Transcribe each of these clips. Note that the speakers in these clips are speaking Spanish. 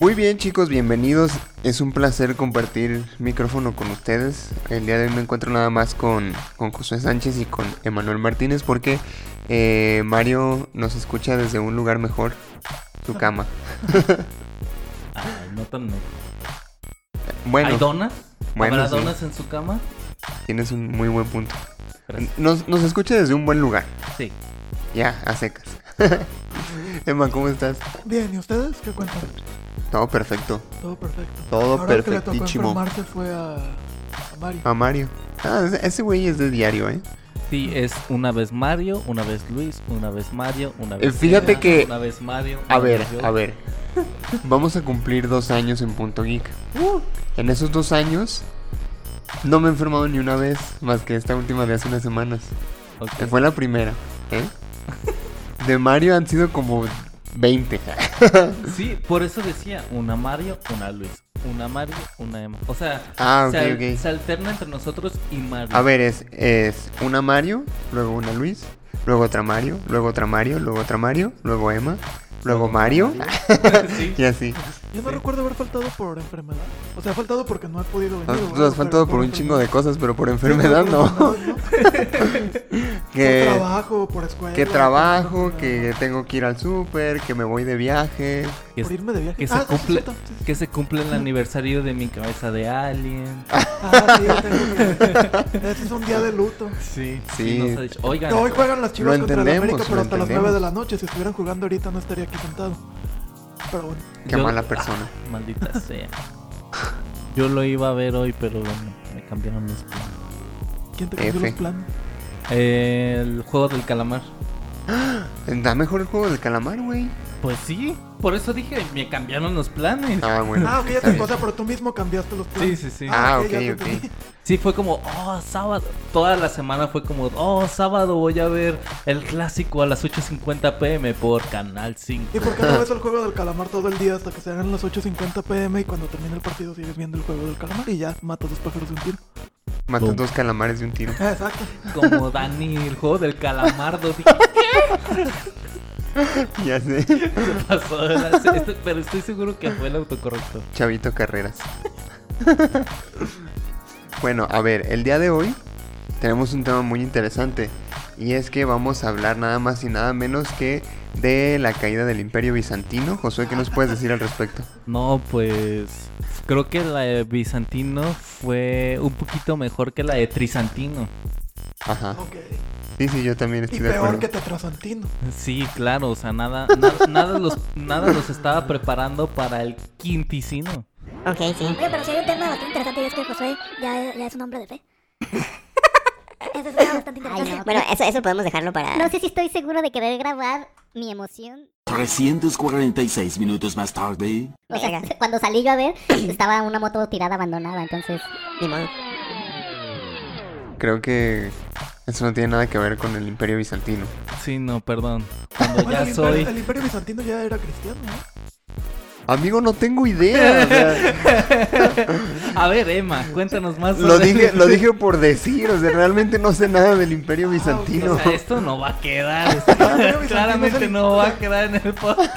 Muy bien chicos, bienvenidos. Es un placer compartir micrófono con ustedes. El día de hoy me encuentro nada más con, con Josué Sánchez y con Emanuel Martínez porque eh, Mario nos escucha desde un lugar mejor, su cama. Ay, no tan mejor. Bueno, ¿Hay donas? bueno, ¿Habrá sí. donas en su cama? tienes un muy buen punto. Nos, nos escucha desde un buen lugar. Sí. Ya, a secas. Emma, ¿cómo estás? Bien, ¿y ustedes qué cuentan? Todo perfecto. Todo perfecto. Todo Ahora que le perfectísimo. tocó enfermarse fue a, a Mario. A Mario. Ah, ese- güey es de diario, ¿eh? Sí, es una vez Mario, una vez Luis, una vez Mario, una Eh, vez. fíjate Eva, que- Una vez Mario. A una ver, vez a ver. Vamos a cumplir dos años en Punto Geek. Uh. En esos dos años no me he enfermado ni una vez, más que esta última de hace unas semanas. Ok. Que Fue la primera, ¿eh? De Mario han sido como 20. Sí, por eso decía una Mario, una Luis. Una Mario, una Emma. O sea, Ah, se, al- ok. se alterna entre nosotros y Mario. A ver, es, es una Mario, luego una Luis, luego otra Mario, luego otra Mario, luego otra Mario, luego Emma, luego Mario, sí. y así. Yo no recuerdo haber faltado por enfermedad. O sea, he faltado porque no he podido venir. Ah, Tú has faltado por un chingo de cosas, pero por enfermedad Sí, no. por ¿no? que, Por trabajo, por escuela. que por- trabajo, por- que tengo que ir al súper, que me voy de viaje. Que, Por irme de viaje. que se Ah, sí, sí, cumple, sí, sí. que se cumple el aniversario de mi cabeza de alien. Ah, sí, tengo que- Ese es un día de luto. Sí, Sí. nos ha dicho, Oigan, Hoy juegan las chivas Lo contra la entendemos, América, pero hasta las entendemos. 9 de la noche. Si estuvieran jugando ahorita no estaría aquí sentado. Qué mala persona. Ah, maldita sea. Yo lo iba a ver hoy, pero bueno, me cambiaron los planes. ¿Quién te cambió F. los planes? El juego del calamar. Da mejor el juego del calamar, güey. Pues sí, por eso dije, me cambiaron los planes. Ah, bueno. Ah, ok, ya está te bien. cosa, pero tú mismo cambiaste los planes. Sí, sí, sí. Ah, ya ok, ok. entendí. Sí, fue como, oh, sábado. Toda la semana fue como, oh, sábado voy a ver el clásico a las 8.50 pm por Canal 5. ¿Y por qué no ves el juego del calamar todo el día hasta que se hagan las 8.50 pm y cuando termine el partido sigues viendo el juego del calamar y ya matas dos pájaros de un tiro? Matas dos calamares de un tiro. Ah, Exacto. Como Dani, el juego del calamardo. Dije, ya sé. ¿qué pasó? de la- esto- pero estoy seguro que fue el autocorrecto. Chavito Carreras. bueno, a ver, el día de hoy tenemos un tema muy interesante. Y es que vamos a hablar nada más y nada menos que de la caída del Imperio Bizantino. Josué, ¿qué nos puedes decir al respecto? No, pues creo que la de Bizantino fue un poquito mejor que la de Trisantino. Ajá. Ok. Sí, sí, yo también Y estoy de peor acuerdo. que Tetrasantino. Sí, claro, o sea, nada, na- nada, los, nada los estaba preparando para el quinticino. Ok, sí. Oye, pero si hay un tema bastante interesante y es que Josué ya, ya es un hombre de fe. Eso es algo bastante Ay, interesante. no. Bueno, eso, eso podemos dejarlo para... No sé si estoy seguro de querer grabar mi emoción. 346 minutos más tarde. O sea, Verga. cuando salí yo a ver, estaba una moto tirada abandonada, entonces... Ni modo. Creo que eso no tiene nada que ver con el Imperio Bizantino. Sí, no, perdón. Cuando Bueno, ya el, imperio, soy... el imperio bizantino ya era cristiano, ¿no? Amigo, no tengo idea. o sea, A ver, Emma, cuéntanos más. lo, dije, lo dije por decir. O sea, realmente no sé nada del Imperio Ah, Bizantino. O sea, esto no va a quedar. Imperio Bizantino Claramente el- no va a quedar en el podcast.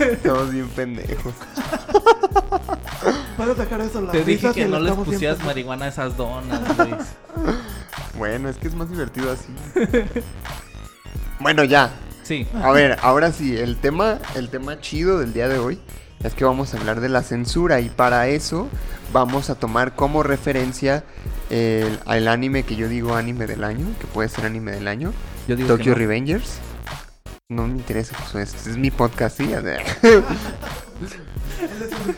Estamos bien pendejos. Puedes dejar eso la Te dije que no les pusieras marihuana a esas donas, Luis. Bueno, es que es más divertido así. bueno, ya. Sí. A ver, ahora sí, el tema, el tema chido del día de hoy es que vamos a hablar de la censura y para eso vamos a tomar como referencia el, al anime que yo digo anime del año, que puede ser anime del año, Yo digo Tokyo no. Revengers. No me interesa, Josué, este es mi podcast, sí. a ver. Él es un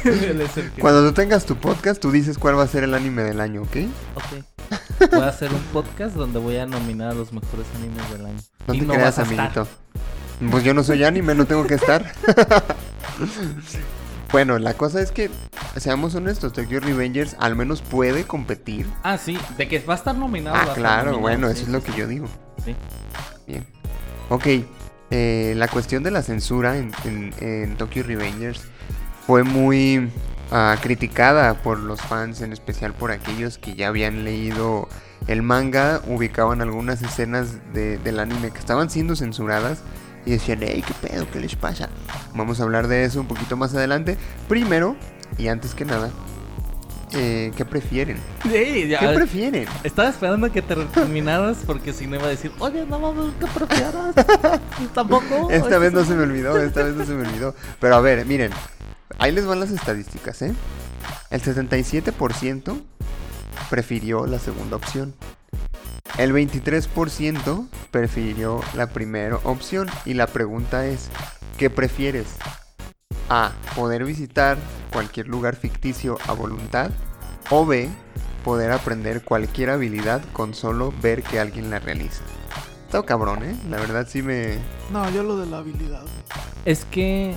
jefe. Él es el que- Cuando tú tengas tu podcast, tú dices cuál va a ser el anime del año, ¿ok? Ok. Voy a hacer un podcast donde voy a nominar a los mejores animes del año. No Y te creas, vas a estar. amiguito. Pues yo no soy anime, no tengo que estar. Bueno, la cosa es que, seamos honestos, Tokyo Revengers al menos puede competir. Ah, sí, de que va a estar nominado. Ah, estar claro, nominado, bueno, sí, eso es lo sí. que yo digo. Sí. Bien. Ok, eh, la cuestión de la censura en, en- en Tokyo Revengers fue muy ah, criticada por los fans, en especial por aquellos que ya habían leído el manga, ubicaban algunas escenas de- del anime que estaban siendo censuradas y decían, hey, ¿qué pedo? ¿Qué les pasa? Vamos a hablar de eso un poquito más adelante. Primero, y antes que nada, eh, ¿qué prefieren? Sí, ya. ¿Qué prefieren? Estaba esperando que te terminaras porque si no iba a decir, oye, no mames, ¿qué prefieras? Tampoco. Esta vez no se me olvidó, esta vez no se me olvidó. Pero a ver, miren, ahí les van las estadísticas, ¿eh? El 77% prefirió la segunda opción. El 23% prefirió la primera opción. Y la pregunta es, ¿qué prefieres? A. Poder visitar cualquier lugar ficticio a voluntad. O B. Poder aprender cualquier habilidad con solo ver que alguien la realiza. Está cabrón, ¿eh? La verdad sí me... No, yo lo de la habilidad. Es que.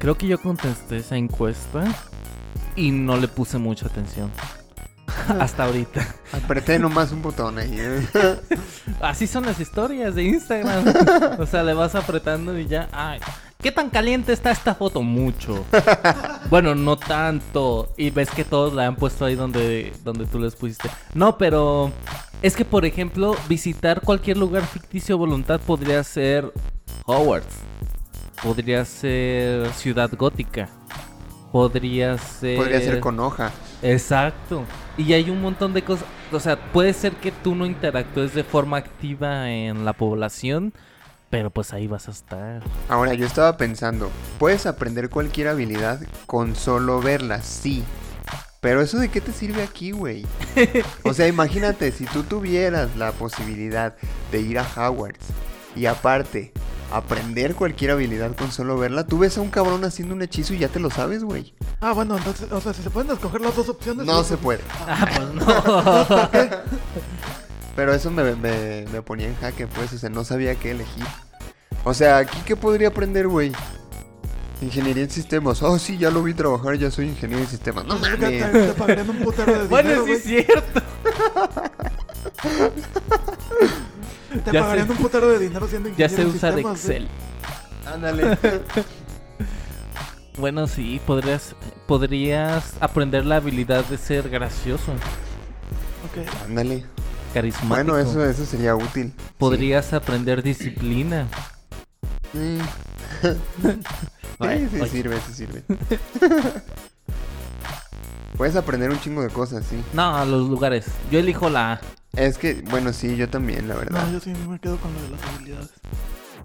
Creo que yo contesté esa encuesta y no le puse mucha atención. Hasta ahorita. Apreté nomás un botón ahí. ¿eh? Así son las historias de Instagram. O sea, le vas apretando y ya. Ay, ¿qué tan caliente está esta foto? Mucho. Bueno, no tanto. Y ves que todos la han puesto ahí donde, donde tú les pusiste. No, pero es que, por ejemplo, visitar cualquier lugar ficticio a voluntad podría ser Hogwarts. Podría ser Ciudad Gótica. Podría ser. Podría ser con hoja. Exacto. Y hay un montón de cosas. O sea, puede ser que tú no interactúes de forma activa en la población, pero pues ahí vas a estar. Ahora, yo estaba pensando, puedes aprender cualquier habilidad con solo verla, sí. Pero eso de qué te sirve aquí, güey. O sea, imagínate, si tú tuvieras la posibilidad de ir a Hogwarts y aparte aprender cualquier habilidad con solo verla, tú ves a un cabrón haciendo un hechizo y ya te lo sabes, güey. Ah, bueno, entonces, o sea, si se pueden escoger las dos opciones. No se puede. Ah, pues no. Pero eso me, me, me ponía en jaque, pues, o sea, no sabía qué elegir. O sea, ¿aquí qué podría aprender, güey? Ingeniería en sistemas. Oh, sí, ya lo vi trabajar, ya soy ingeniero en sistemas. No mames. te pagarían un putero de bueno, dinero, sí es cierto. Te ya pagarían sé- un putero de dinero siendo Ya ingeniero se en usa de. Excel. Ándale. Bueno, sí, podrías, podrías aprender la habilidad de ser gracioso, Ok. Ándale. Carismático. Bueno, eso, eso sería útil. Podrías aprender disciplina. Sí. Sí, Ay, sí, sirve, sí sirve. Puedes aprender un chingo de cosas, sí. No, los lugares. Yo elijo la A. Es que, bueno, sí, yo también, la verdad. No, yo sí me quedo con lo de las habilidades.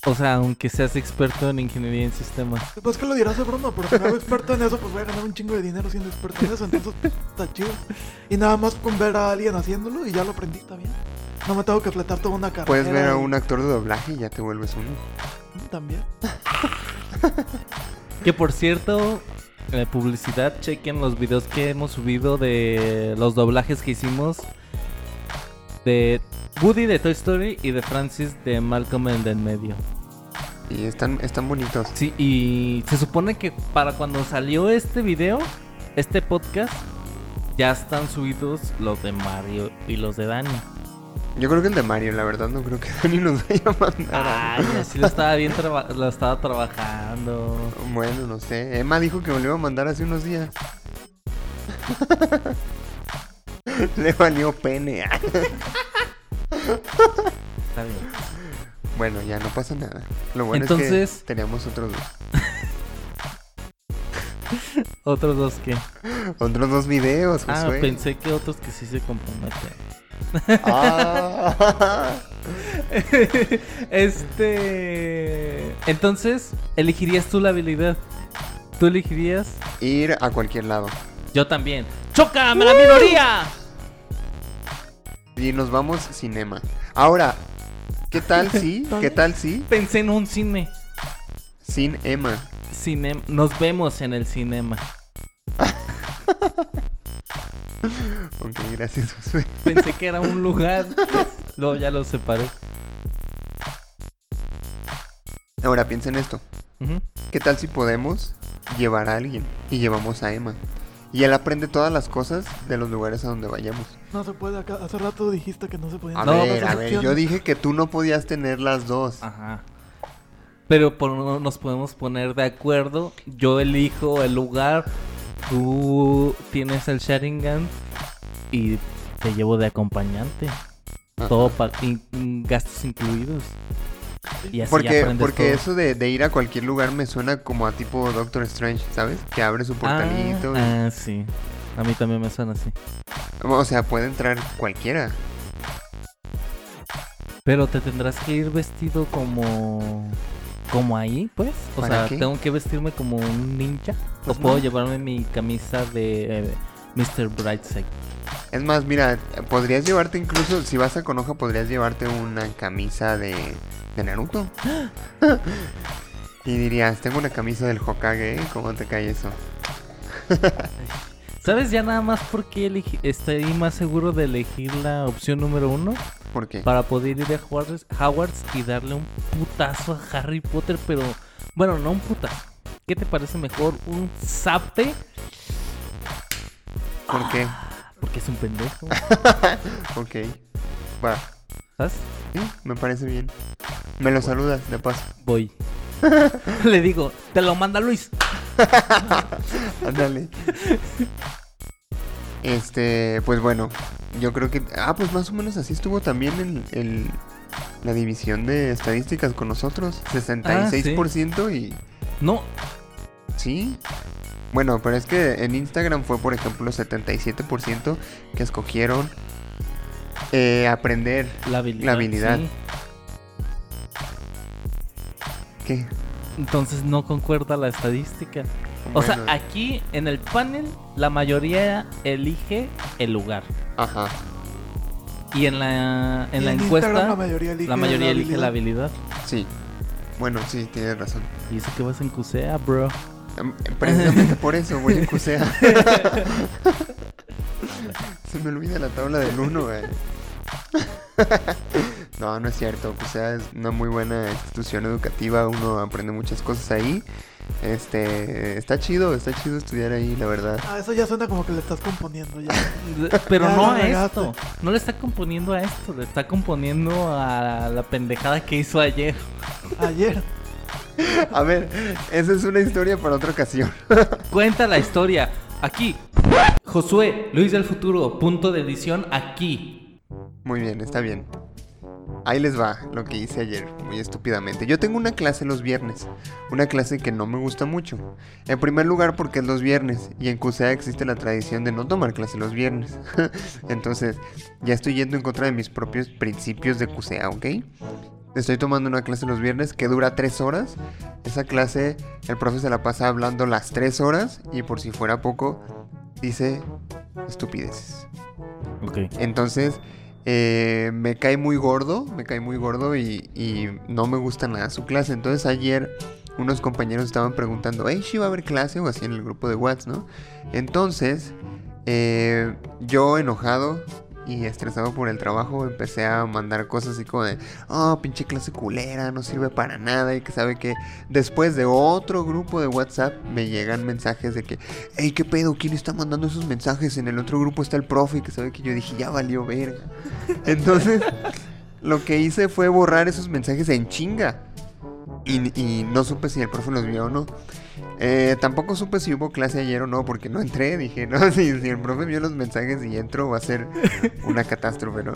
O sea, aunque seas experto en ingeniería en sistemas. Pues que lo dirás de broma, pero si me hago experto en eso, pues voy a ganar un chingo de dinero siendo experto en eso, entonces está chido. Y nada más con ver a alguien haciéndolo y ya lo aprendí, está bien. No me tengo que fletar toda una carrera. Puedes ver a un actor de doblaje y ya te vuelves uno. También. Que por cierto, eh, publicidad, chequen los videos que hemos subido de los doblajes que hicimos de Woody de Toy Story y de Francis de Malcolm el en medio. Y están, están bonitos. Sí, y se supone que para cuando salió este video, este podcast, ya están subidos los de Mario y los de Dani. Yo creo que el de Mario, la verdad, no creo que Dani nos vaya a mandar. Ay, así lo estaba bien, traba- lo estaba trabajando. Bueno, no sé. Emma dijo que me lo iba a mandar hace unos días. Le valió pene. Está bien. Bueno, ya no pasa nada. Lo bueno es Entonces- que teníamos otros dos. Otros dos que. Otros dos videos, Ah, Josué. pensé que otros que sí se comprometen. Ah. este. Entonces, elegirías tú la habilidad. ¿Tú elegirías? Ir a cualquier lado. Yo también. ¡Chócame la minoría! Y nos vamos cinema. Ahora, ¿qué tal si? ¿Qué tal si? Pensé en un cine. Sin Emma. Cine... Nos vemos en el cinema. Ok, gracias, Josué. Pensé que era un lugar. Luego ya lo separé. Ahora, piensa en esto. ¿Qué tal si podemos llevar a alguien? Y llevamos a Emma. Y él aprende todas las cosas de los lugares a donde vayamos. No se puede acá. Hace rato dijiste que no se podían A No, ver, a ver, yo dije que tú no podías tener las dos. Ajá. Pero por- nos podemos poner de acuerdo. Yo elijo el lugar. Tú tienes el Sharingan. Y te llevo de acompañante. Ajá. Todo pa- in- in- gastos incluidos. Y así Porque, porque todo. eso de, de ir a cualquier lugar me suena como a tipo Doctor Strange, ¿sabes? Que abre su portalito. y- Ah, ah, sí. A mí también me suena así. O sea, puede entrar cualquiera. Pero te tendrás que ir vestido como. Como ahí, pues. O ¿Para sea, qué? tengo que vestirme como un ninja. Pues o puedo no. llevarme mi camisa de eh, Mr. Brightside. Es más, mira, podrías llevarte incluso, si vas a Konoha, podrías llevarte una camisa de, de Naruto. y dirías, tengo una camisa del Hokage, ¿eh? ¿cómo te cae eso? ¿Sabes ya nada más por qué estoy más seguro de elegir la opción número uno? ¿Por qué? Para poder ir a Hogwarts y darle un putazo a Harry Potter, pero... Bueno, no un putazo. ¿Qué te parece mejor? ¿Un zape? ¿Por qué? Porque es un pendejo. Ok. Va. Sí, me parece bien. Me lo saludas, de paso. Voy. Le digo, te lo manda Luis. Ándale. Este, pues bueno, yo creo que... Ah, pues más o menos así estuvo también el, el- la división de estadísticas con nosotros. 66% y... No, Sí. Bueno, pero es que en Instagram fue, por ejemplo, 77% que escogieron eh, aprender. la habilidad. La habilidad. sí. ¿Qué? Entonces no concuerda la estadística. O sea, aquí en el panel la mayoría elige el lugar. Ajá. Y en la, en Y la en encuesta Instagram la mayoría elige, la mayoría elige la habilidad. Sí. Bueno, sí, tienes razón. Y dice que vas en CUSEA, bro. Em, Precisamente por eso voy en CUSEA. Se me olvida la tabla del 1, No, no es cierto. CUSEA es una muy buena institución educativa. Uno aprende muchas cosas ahí. Este, está chido, está chido estudiar ahí, la verdad. Ah, eso ya suena como que le estás componiendo ya. Pero Ya no a esto. No le está componiendo a esto. Le está componiendo a la pendejada que hizo ayer. Ayer. A ver, esa es una historia para otra ocasión. Cuenta la historia. Aquí. Josué, Luis del futuro. Punto de edición aquí. Muy bien, está bien. Ahí les va lo que hice ayer, muy estúpidamente. Yo tengo una clase los viernes, una clase que no me gusta mucho. En primer lugar porque es los viernes y en CUSEA existe la tradición de no tomar clase los viernes. Entonces, ya estoy yendo en contra de mis propios principios de CUSEA, ¿ok? Estoy tomando una clase los viernes que dura tres horas. Esa clase, el profe se la pasa hablando las tres horas y por si fuera poco, dice estupideces. Ok. Entonces, eh, me cae muy gordo, me cae muy gordo y, y no me gusta nada su clase. Entonces ayer unos compañeros estaban preguntando, hey, ¿sí va a haber clase o así en el grupo de WhatsApp, no? Entonces, eh, yo enojado y estresado por el trabajo, empecé a mandar cosas así como de, oh, pinche clase culera, no sirve para nada. Y que sabe que después de otro grupo de WhatsApp me llegan mensajes de que, hey, ¿qué pedo? ¿Quién está mandando esos mensajes? En el otro grupo está el profe y que sabe que yo dije, ya valió verga. Entonces, lo que hice fue borrar esos mensajes en chinga. Y, y no supe si el profe los vio o no. Eh, tampoco supe si hubo clase ayer o no, porque no entré. Dije, no, si, si el profe vio los mensajes y entro, va a ser una catástrofe, ¿no?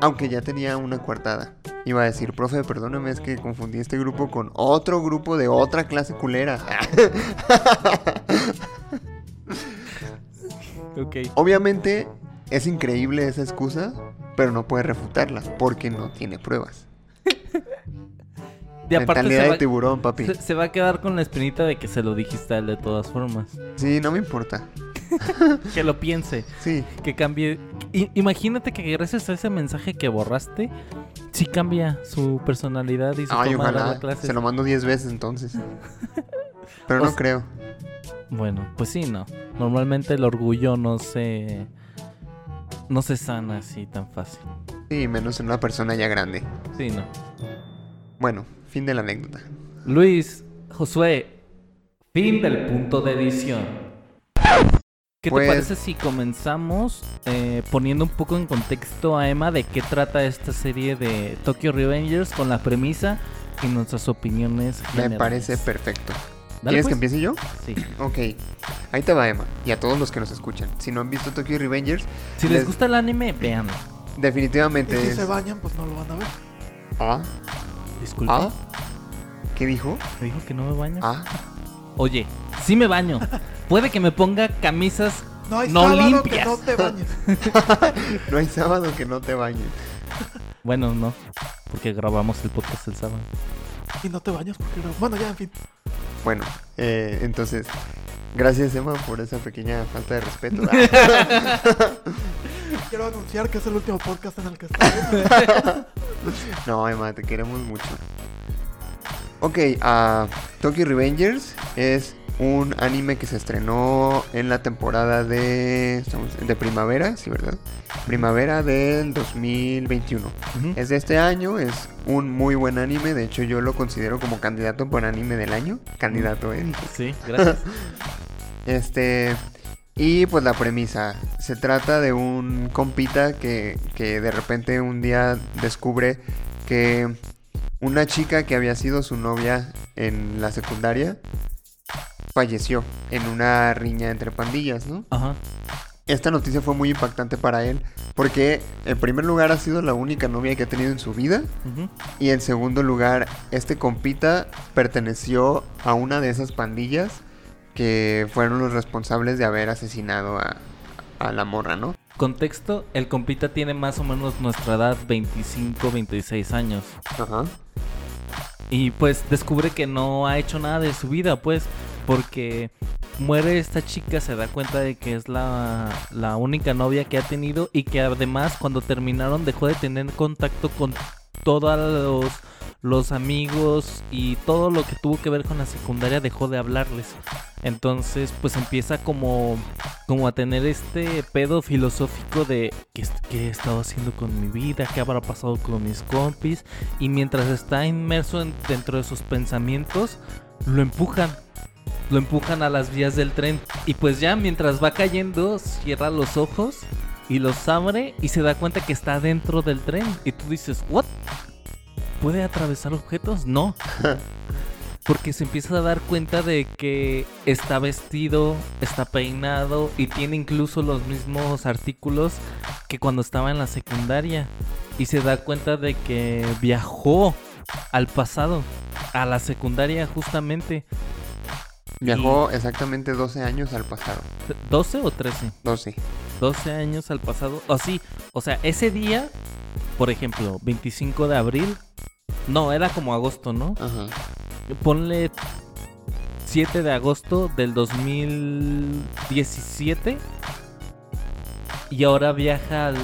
Aunque ya tenía una coartada. Iba a decir, profe, perdóname, es que confundí este grupo con otro grupo de otra clase culera. Obviamente, es increíble esa excusa, pero no puede refutarla, porque no tiene pruebas. Y aparte Mentalidad se de va, tiburón, papi. se- se va a quedar con la espinita de que se lo dijiste a él de todas formas. Sí, no me importa. Que lo piense. Sí. Que cambie. I- imagínate que gracias a ese mensaje que borraste, sí cambia su personalidad y su Ay, de dar ojalá. la clase. Se lo mando 10 veces entonces. Pero O no creo. Bueno, pues sí, no. Normalmente el orgullo no se. No se sana así tan fácil. Sí, menos en una persona ya grande. Sí, no. Bueno, fin de la anécdota. Luis, Josué, Fin del punto de edición. ¿Qué Pues- te parece si comenzamos eh, poniendo un poco en contexto a Emma de qué trata esta serie de Tokyo Revengers con la premisa y nuestras opiniones? Me generales? parece perfecto. Dale, ¿Quieres que pues. empiece yo? Sí. Ok. Ahí te va, Emma. Y a todos los que nos escuchan. Si no han visto Tokyo Revengers, Si les Les- gusta el anime, véanlo. Y definitivamente si es... se bañan, pues no lo van a ver. Ah, Disculpe. ah. ¿Qué dijo? ¿Me dijo que no me baño? Ah. Oye, sí me baño. Puede que me ponga camisas No hay no sábado que limpias. no te bañes. No hay sábado que no te bañes. Bueno, no. Porque grabamos el podcast el sábado. Y no te bañas porque... Bueno, ya, en fin. Bueno, eh, entonces, gracias Emma por esa pequeña falta de respeto. Quiero anunciar que es el último podcast en el que estoy. no, Emma, te queremos mucho. Ok, ah, Tokyo Revengers es un anime que se estrenó en la temporada de, estamos- de primavera, sí, ¿verdad? Primavera del 2021. Ujú. Es de este año, es un muy buen anime, de hecho yo lo considero como candidato por anime del año. Candidato, eh. Sí, gracias. Este. Y pues la premisa. Se trata de un compita que, que de repente un día descubre que una chica que había sido su novia en la secundaria falleció en una riña entre pandillas, ¿no? Ajá. Esta noticia fue muy impactante para él porque en primer lugar ha sido la única novia que ha tenido en su vida y en segundo lugar, este compita perteneció a una de esas pandillas que fueron los responsables de haber asesinado a, a la morra, ¿no? Contexto, el compita tiene más o menos nuestra edad, 25, 26 años. Ajá. Y pues descubre que no ha hecho nada de su vida, pues, porque muere esta chica, se da cuenta de que es la, la única novia que ha tenido y que además cuando terminaron dejó de tener contacto con todos los, los amigos y todo lo que tuvo que ver con la secundaria dejó de hablarles. Entonces pues empieza como, como a tener este pedo filosófico de ¿qué, qué he estado haciendo con mi vida, qué habrá pasado con mis compis y mientras está inmerso en- dentro de sus pensamientos, lo empujan. Lo empujan a las vías del tren. Y pues ya mientras va cayendo, cierra los ojos y los abre y se da cuenta que está dentro del tren. Y tú dices, ¿what? ¿Puede atravesar objetos? No. Porque se empieza a dar cuenta de que está vestido, está peinado y tiene incluso los mismos artículos que cuando estaba en la secundaria. Y se da cuenta de que viajó al pasado, a la secundaria justamente. Viajó exactamente 12 años al pasado. ¿12 o 13? 12. 12 años al pasado. O sí, o sea, ese día, por ejemplo, 25 de abril. No, era como agosto, ¿no? Ajá. Ponle 7 de agosto del 2017. Y ahora viaja al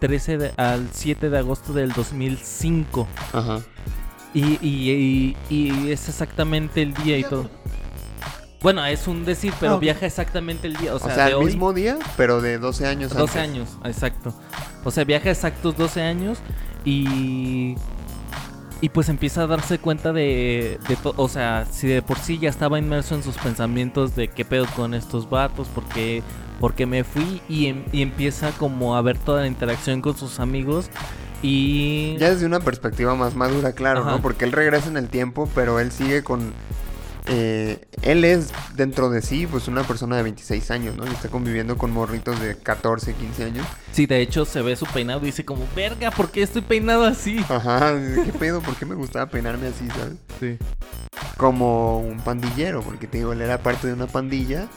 13 de- al 7 de agosto del 2005. Ajá. Y, y, y- y es exactamente el día y todo. Bueno, es un decir, pero Ah, viaja exactamente el día. O O sea, sea, de el hoy- mismo día, pero de 12 años 12 antes. años, exacto. O sea, viaja exactos 12 años y. Y pues empieza a darse cuenta de, de O sea, si de por sí ya estaba inmerso en sus pensamientos de qué pedo con estos vatos, por qué, por qué me fui, y, em- y empieza como a ver toda la interacción con sus amigos. Y. Ya desde una perspectiva más madura, claro, Ajá. ¿no? Porque él regresa en el tiempo, pero él sigue con... eh, él es dentro de sí, pues una persona de 26 años, ¿no? Y está conviviendo con morritos de 14, 15 años. Sí, de hecho se ve su peinado y dice como, verga, ¿por qué estoy peinado así? Ajá, ¿qué pedo? ¿Por qué me gustaba peinarme así, sabes? Sí. Como un pandillero, porque te digo, él era parte de una pandilla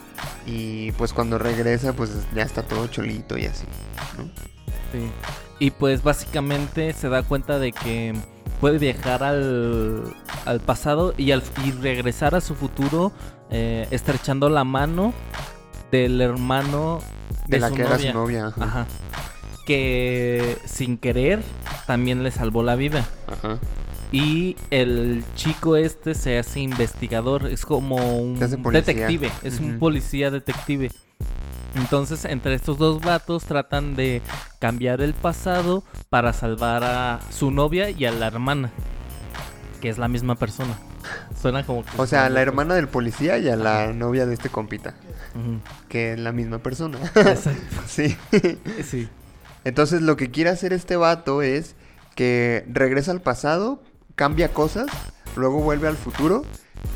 y pues cuando regresa pues ya está todo cholito y así, ¿no? Sí. Y pues básicamente se da cuenta de que puede viajar al, al pasado y, al, y regresar a su futuro eh, estrechando la mano del hermano de, De la su que era su novia, ajá. Ajá. Que sin querer también le salvó la vida. Ajá. Y el chico este se hace investigador, es como un detective, es un policía detective. Entonces, entre estos dos vatos tratan de cambiar el pasado para salvar a su novia y a la hermana, que es la misma persona. suena como que... O sea, a la hermana del policía y a la novia de este compita, que es la misma persona. Exacto. sí. Sí. Entonces lo que quiere hacer este vato es que regresa al pasado, cambia cosas, luego vuelve al futuro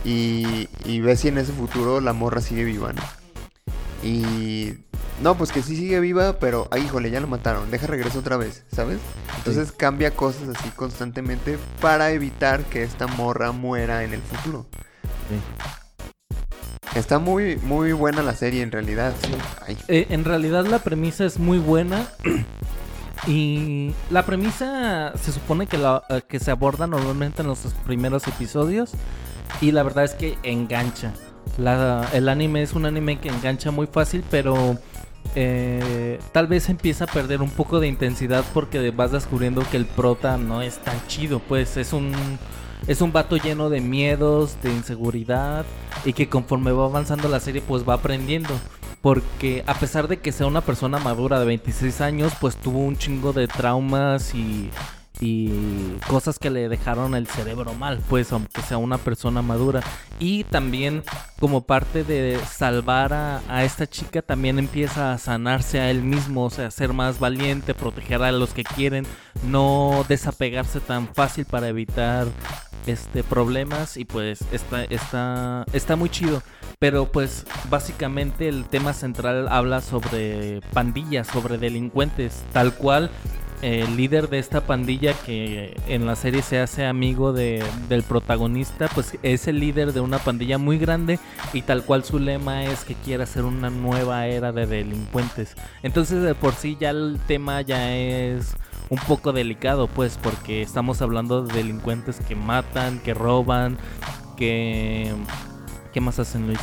y, y ve si en ese futuro la morra sigue viva, ¿no? Y... No, pues que sí sigue viva, pero... Ay, híjole, ya la mataron. Deja regreso otra vez, ¿sabes? Entonces cambia cosas así constantemente para evitar que esta morra muera en el futuro. Está muy, muy buena la serie en realidad. Eh, en realidad la premisa es muy buena. Y la premisa se supone que, la, eh, que se aborda normalmente en los primeros episodios. Y la verdad es que engancha. La- el anime es un anime que engancha muy fácil, pero eh, tal vez empieza a perder un poco de intensidad porque vas descubriendo que el prota no es tan chido. Pues es un, es un vato lleno de miedos, de inseguridad. Y que conforme va avanzando la serie, pues va aprendiendo. Porque a pesar de que sea una persona madura de 26 años, pues tuvo un chingo de traumas y, y cosas que le dejaron el cerebro mal, pues aunque sea una persona madura. Y también como parte de salvar a, esta chica, también empieza a sanarse a él mismo, o sea, ser más valiente, proteger a los que quieren, no desapegarse tan fácil para evitar este problemas y pues está está está muy chido pero pues básicamente el tema central habla sobre pandillas sobre delincuentes tal cual el líder de esta pandilla que en la serie se hace amigo de- del protagonista pues es el líder de una pandilla muy grande y tal cual su lema es que quiere hacer una nueva era de delincuentes entonces de por sí ya el tema ya es un poco delicado, pues, porque estamos hablando de delincuentes que matan, que roban, que... ¿Qué más hacen, Luis?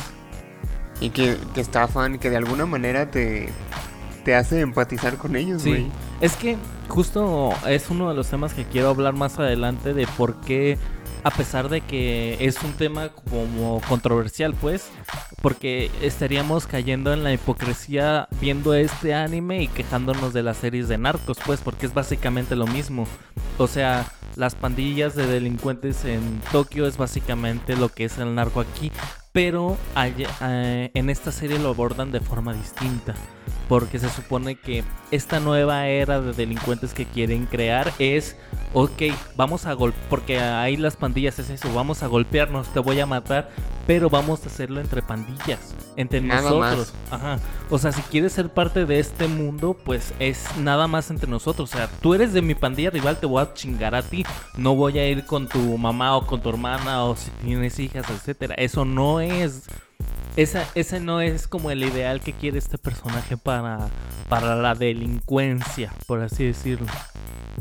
Y que, que estafan, que de alguna manera te, te hace empatizar con ellos, Sí, güey. es que justo es uno de los temas que quiero hablar más adelante de por qué, a pesar de que es un tema como controversial, pues, porque estaríamos cayendo en la hipocresía viendo este anime y quejándonos de las series de narcos, pues, porque es básicamente lo mismo. O sea, las pandillas de delincuentes en Tokio es básicamente lo que es el narco aquí, pero eh, en esta serie lo abordan de forma distinta. Porque se supone que esta nueva era de delincuentes que quieren crear es, ok, vamos a golpear, porque ahí las pandillas es eso, vamos a golpearnos, te voy a matar, pero vamos a hacerlo entre pandillas, entre Nada nosotros. Ajá. O sea, si quieres ser parte de este mundo, pues es nada más entre nosotros. O sea, tú eres de mi pandilla rival, te voy a chingar a ti. No voy a ir con tu mamá o con tu hermana o si tienes hijas, etcétera. Eso no es esa, ese no es como el ideal que quiere este personaje para, para la delincuencia, por así decirlo.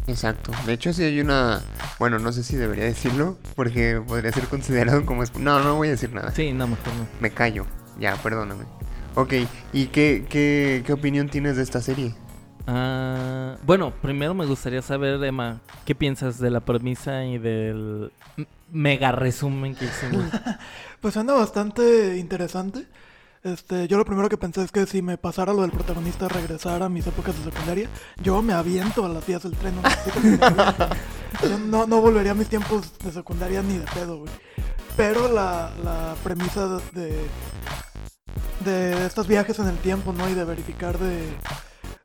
Exacto. De hecho, sí hay una... Bueno, no sé si debería decirlo, porque podría ser considerado como... No, no voy a decir nada. Sí, no, mejor no. Me callo. Ya, perdóname. Ok, ¿y qué, qué, qué opinión tienes de esta serie? Ah, bueno, primero me gustaría saber, Emma, ¿qué piensas de la premisa y del mega resumen que hicimos? Pues suena bastante interesante. Este, yo lo primero que pensé es que si me pasara lo del protagonista regresar a mis épocas de secundaria, yo me aviento a las vías del tren. No. Yo no volvería a mis tiempos de secundaria ni de pedo, güey. Pero la, la premisa de, de estos viajes en el tiempo, ¿no? Y de verificar de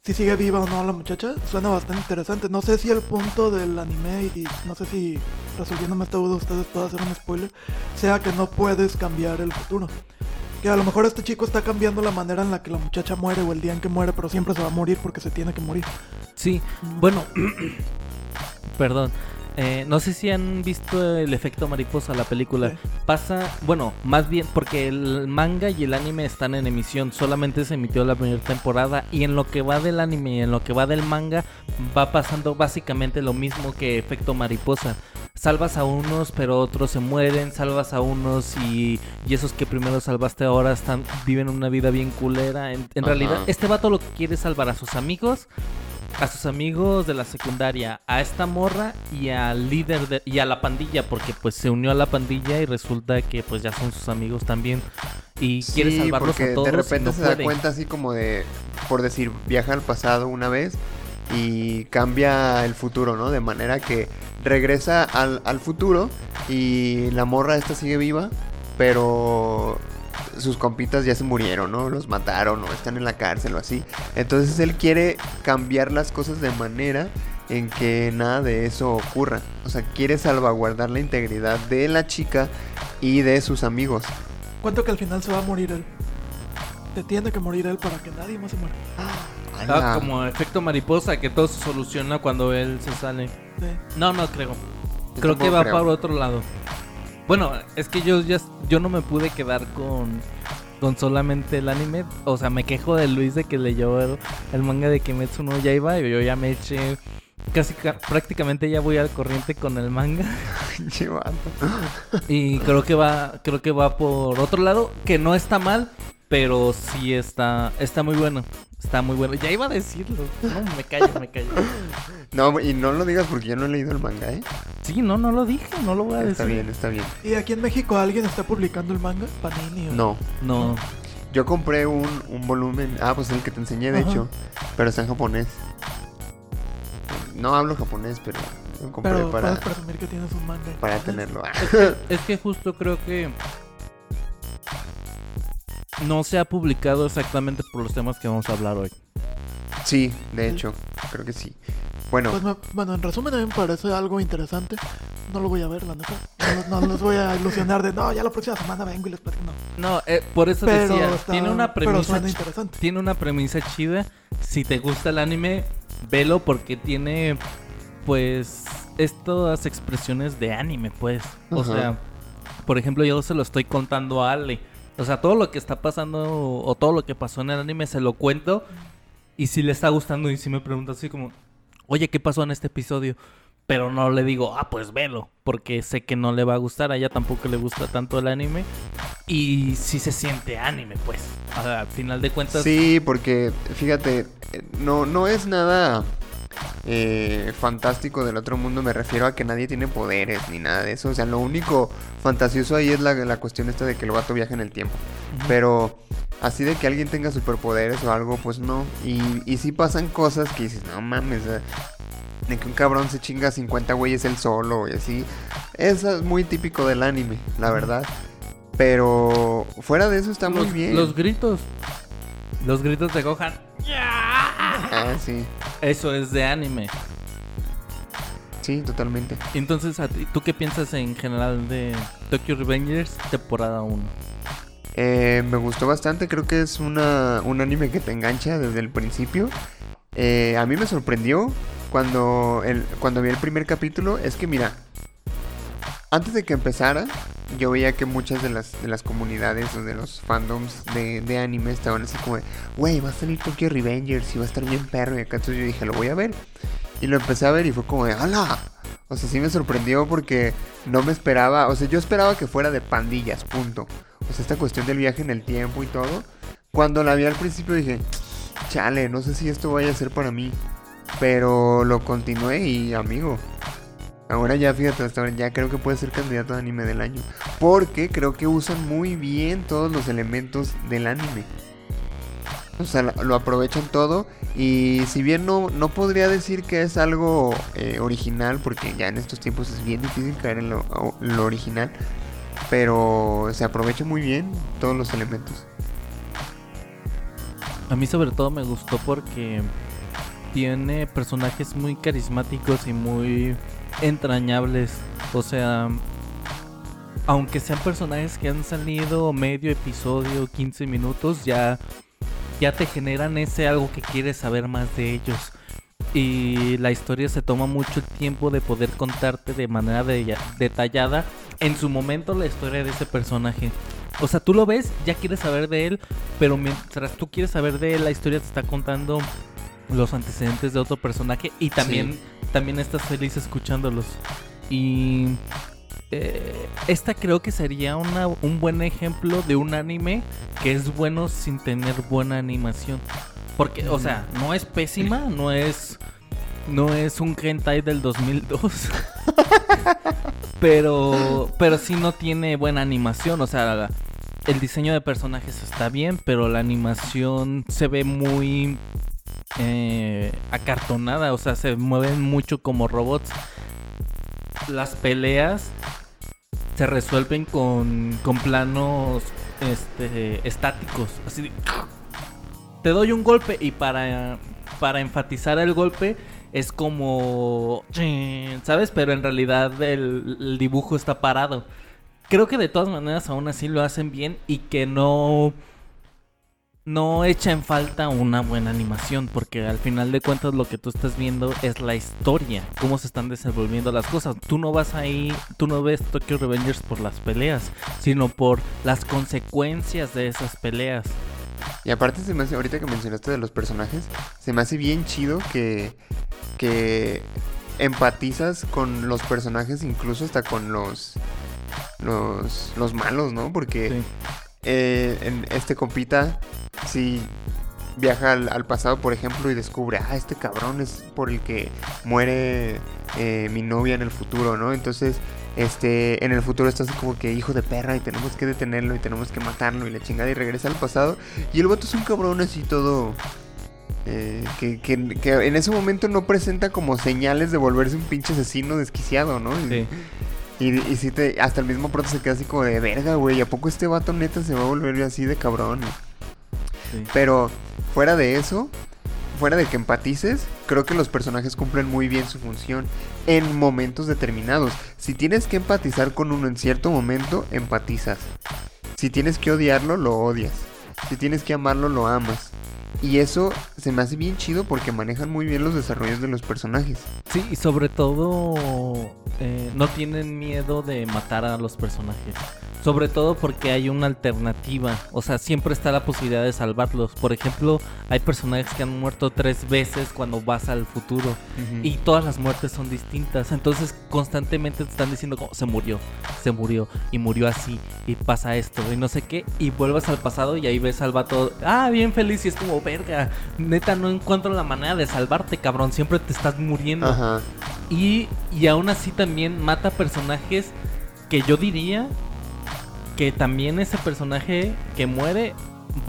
si sigue viva o no la muchacha, suena bastante interesante. No sé si el punto del anime, y no sé si resolviéndome esta duda ustedes puedo hacer un spoiler, sea que no puedes cambiar el futuro. Que a lo mejor este chico está cambiando la manera en la que la muchacha muere o el día en que muere, pero siempre se va a morir porque se tiene que morir. Sí, bueno, perdón. Eh, no sé si han visto el efecto mariposa, la película. Sí. Pasa, bueno, más bien porque el manga y el anime están en emisión. Solamente se emitió la primera temporada. Y en lo que va del anime y en lo que va del manga, va pasando básicamente lo mismo que efecto mariposa. Salvas a unos, pero otros se mueren. Salvas a unos y, y esos que primero salvaste ahora están, viven una vida bien culera. En, en realidad, este vato lo que quiere es salvar a sus amigos a sus amigos de la secundaria, a esta morra y al líder de, y a la pandilla, porque pues se unió a la pandilla y resulta que pues ya son sus amigos también y quiere salvarlos porque a todos de repente no se puede. da cuenta así como de, por decir, viaja al pasado una vez y cambia el futuro, ¿no? De manera que regresa al, al futuro y la morra esta sigue viva, pero sus compitas ya se murieron, ¿no? Los mataron o están en la cárcel o así. Entonces él quiere cambiar las cosas de manera en que nada de eso ocurra. O sea, quiere salvaguardar la integridad de la chica y de sus amigos. ¿Cuánto que al final se va a morir él? Se tiene que morir él para que nadie más se muera. Ah, como efecto mariposa, que todo se soluciona cuando él se sale. Sí. No, no creo. Yo Creo que va creo. para otro lado. Bueno, es que yo ya yo no me pude quedar con con solamente el anime, o sea, me quejo de Luis de que leyó el, el manga de Kimetsu no Yaiba y yo ya me eché casi ca- prácticamente ya voy al corriente con el manga. Y creo que va creo que va por otro lado que no está mal, pero sí está está muy bueno. Está muy bueno. Ya iba a decirlo. No, me callo, me callo. No, y no lo digas porque yo no he leído el manga, ¿eh? Sí, no, no lo dije, no lo voy a Está decir. bien, está bien. ¿Y aquí en México alguien está publicando el manga? Panini o... No, No. yo compré un, un volumen, ah, pues el que te enseñé de Ajá. hecho, pero está en japonés. No hablo japonés, pero lo compré Pero para, puedes presumir que tienes un manga. para tenerlo. Es que justo creo que no se ha publicado exactamente por los temas que vamos a hablar hoy. sí, de hecho, creo que sí. Bueno, Pues me- bueno, en resumen a mí me parece algo interesante. No lo voy a ver, la neta. No, no los voy a ilusionar de, no, ya la próxima semana vengo y les platico. No. No, eh, por eso Pero, decía, está- tiene una premisa interesante. tiene una premisa chida. Si te gusta el anime, velo porque tiene pues estas expresiones de anime, pues. O sea, por ejemplo, yo se lo estoy contando a Ale. O sea, todo lo que está pasando o todo lo que pasó en el anime se lo cuento y si le está gustando y si me pregunta así como, "Oye, ¿qué pasó en este episodio?" Pero no le digo, "Ah, pues velo", porque sé que no le va a gustar, a ella tampoco le gusta tanto el anime y sí se siente anime, pues. O sea, al final de cuentas sí, porque fíjate, eh, no, no es nada eh, fantástico del otro mundo, me refiero a que nadie tiene poderes ni nada de eso. O sea, lo único fantasioso ahí es la, la cuestión esta de que el vato viaja en el tiempo. Pero así de que alguien tenga superpoderes o algo, pues no. Y, y sí pasan cosas que dices, no mames, de que un cabrón se chinga 50 güeyes él solo y así. Eso es muy típico del anime, la verdad. Pero fuera de eso está muy los, bien. los gritos. Los gritos de Gohan. Ah, sí, Eso es de anime. sí, totalmente. Entonces, ¿a ti- ¿tú qué piensas en general de Tokyo Revengers temporada 1? Eh, me gustó bastante, creo que es una, un anime que te engancha desde el principio. Eh, a mí me sorprendió cuando, el, cuando vi el primer capítulo. Es que mira, antes de que empezara, yo veía que muchas de las, de las comunidades o de los fandoms de, de anime estaban así como, güey, va a salir Tokyo Revengers y va a estar bien perro. Y acá entonces yo dije, lo voy a ver. Y lo empecé a ver y fue como ¡hala! O sea, sí me sorprendió porque no me esperaba, o sea, yo esperaba que fuera de pandillas, punto. O sea, esta cuestión del viaje en el tiempo y todo. Cuando la vi al principio dije, chale, no sé si esto vaya a ser para mí. Pero lo continué y amigo. Ahora ya fíjate, ahora ya creo que puede ser candidato a anime del año. Porque creo que usan muy bien todos los elementos del anime. O sea, lo- aprovechan todo. Y si bien no, no podría decir que es algo eh, original, porque ya en estos tiempos es bien difícil caer en lo, lo original. Pero se aprovecha muy bien todos los elementos. A mí sobre todo me gustó porque tiene personajes muy carismáticos y muy entrañables. O sea, aunque sean personajes que han salido medio episodio, 15 minutos, ya, ya te generan ese algo que quieres saber más de ellos. Y la historia se toma mucho tiempo de poder contarte de manera de- detallada en su momento la historia de ese personaje. O sea, tú lo ves, ya quieres saber de él, pero mientras tú quieres saber de él, la historia te está contando los antecedentes de otro personaje y también, también estás feliz escuchándolos. Y eh, esta creo que sería una- un buen ejemplo de un anime que es bueno sin tener buena animación. Porque, o sea, no es pésima, no es no es un hentai del 2002. pero pero sí no tiene buena animación, o sea, el diseño de personajes está bien, pero la animación se ve muy eh, acartonada, o sea, se mueven mucho como robots. Las peleas se resuelven con, con planos este, estáticos. Así de, te doy un golpe y para, para enfatizar el golpe es como... ¿Sabes? Pero en realidad el, el dibujo está parado. Creo que de todas maneras aún así lo hacen bien y que no no echa en falta una buena animación, porque al final de cuentas lo que tú estás viendo es la historia, cómo se están desenvolviendo las cosas. Tú no vas ahí, tú no ves Tokyo Revengers por las peleas, sino por las consecuencias de esas peleas. Y aparte, se me hace, ahorita que mencionaste de los personajes, se me hace bien chido que, que empatizas con los personajes, incluso hasta con los, los, los malos, ¿no? Porque Sí. Eh, en este compita si viaja al, pasado, por ejemplo, y descubre, ah, este cabrón es por el que muere eh, mi novia en el futuro, ¿no? Entonces, este, en el futuro estás como que hijo de perra y tenemos que detenerlo y tenemos que matarlo y la chingada y regresa al pasado. Y el vato es un cabrón así todo... eh, que, que- que en ese momento no presenta como señales de volverse un pinche asesino desquiciado, ¿no? Sí. Y, y sí te, hasta el mismo pronto se queda así como de verga, güey. ¿A poco este vato neta se va a volver así de cabrón? Sí. Pero fuera de eso, fuera de que empatices, creo que los personajes cumplen muy bien su función en momentos determinados. Si tienes que empatizar con uno en cierto momento, empatizas. Si tienes que odiarlo, lo odias. Si tienes que amarlo, lo amas. Y eso se me hace bien chido porque manejan muy bien los desarrollos de los personajes. Sí, y sobre todo eh, no tienen miedo de matar a los personajes. Sobre todo porque hay una alternativa. O sea, siempre está la posibilidad de salvarlos. Por ejemplo, hay personajes que han muerto tres veces cuando vas al futuro. Y todas las muertes son distintas. Entonces constantemente te están diciendo como se murió, se murió y murió así. Y pasa esto y no sé qué. Y vuelves al pasado y ahí ves al vato. Ah, bien feliz. Y es como, verga. Neta, no encuentro la manera de salvarte, cabrón. Siempre te estás muriendo. Ajá. Y, y aún así también mata personajes que yo diría que también ese personaje que muere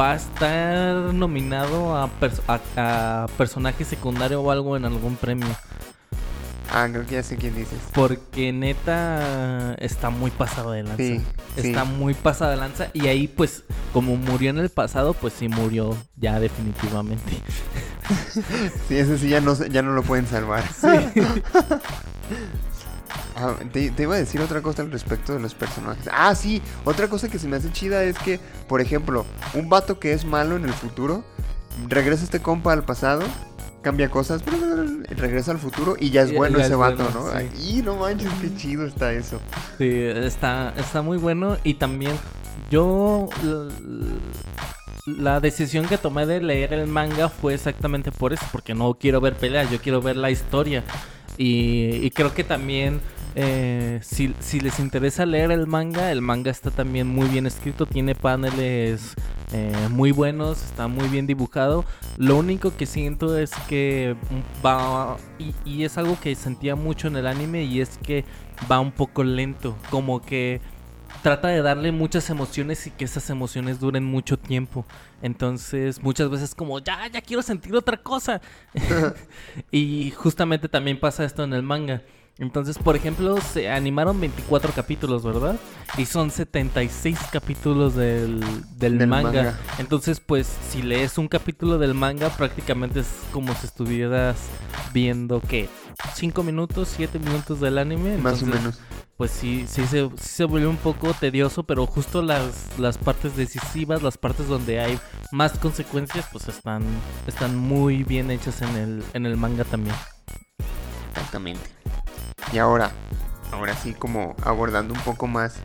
va a estar nominado a, pers- a- a personaje secundario o algo en algún premio. Ah, creo que ya sé quién dices. Porque neta está muy pasado de lanza. Sí, sí. Está muy pasado de lanza. Y ahí pues como murió en el pasado, pues sí murió ya definitivamente. Sí, ese sí ya no, ya no lo pueden salvar. Ah, te, te iba a decir otra cosa al respecto de los personajes. Ah, sí, otra cosa que se me hace chida es que, por ejemplo, un vato que es malo en el futuro, regresa este compa al pasado, cambia cosas, regresa al futuro y ya es Y- bueno ya ese es vato, bueno, ¿no? sí. Y no manches, qué chido está eso. Sí, está, está muy bueno y también yo la decisión que tomé de leer el manga fue exactamente por eso, porque no quiero ver peleas, yo quiero ver la historia y, y creo que también eh, si, si les interesa leer el manga, el manga está también muy bien escrito, tiene paneles eh, muy buenos, está muy bien dibujado. Lo único que siento es que va, y, y es algo que sentía mucho en el anime, y es que va un poco lento, como que trata de darle muchas emociones y que esas emociones duren mucho tiempo. Entonces, muchas veces como, ya, ya quiero sentir otra cosa. y justamente también pasa esto en el manga. Entonces, por ejemplo, se animaron 24 capítulos, ¿verdad? Y son 76 capítulos del, del, Del manga. manga. Entonces, pues, si lees un capítulo del manga, prácticamente es como si estuvieras viendo, ¿qué? 5 minutos, 7 minutos del anime. Más o menos. pues sí, sí se, sí se vuelve un poco tedioso, pero justo las, las partes decisivas, las partes donde hay más consecuencias, pues están, están muy bien hechas en el, en el manga también. Exactamente. Y ahora, ahora sí como abordando un poco más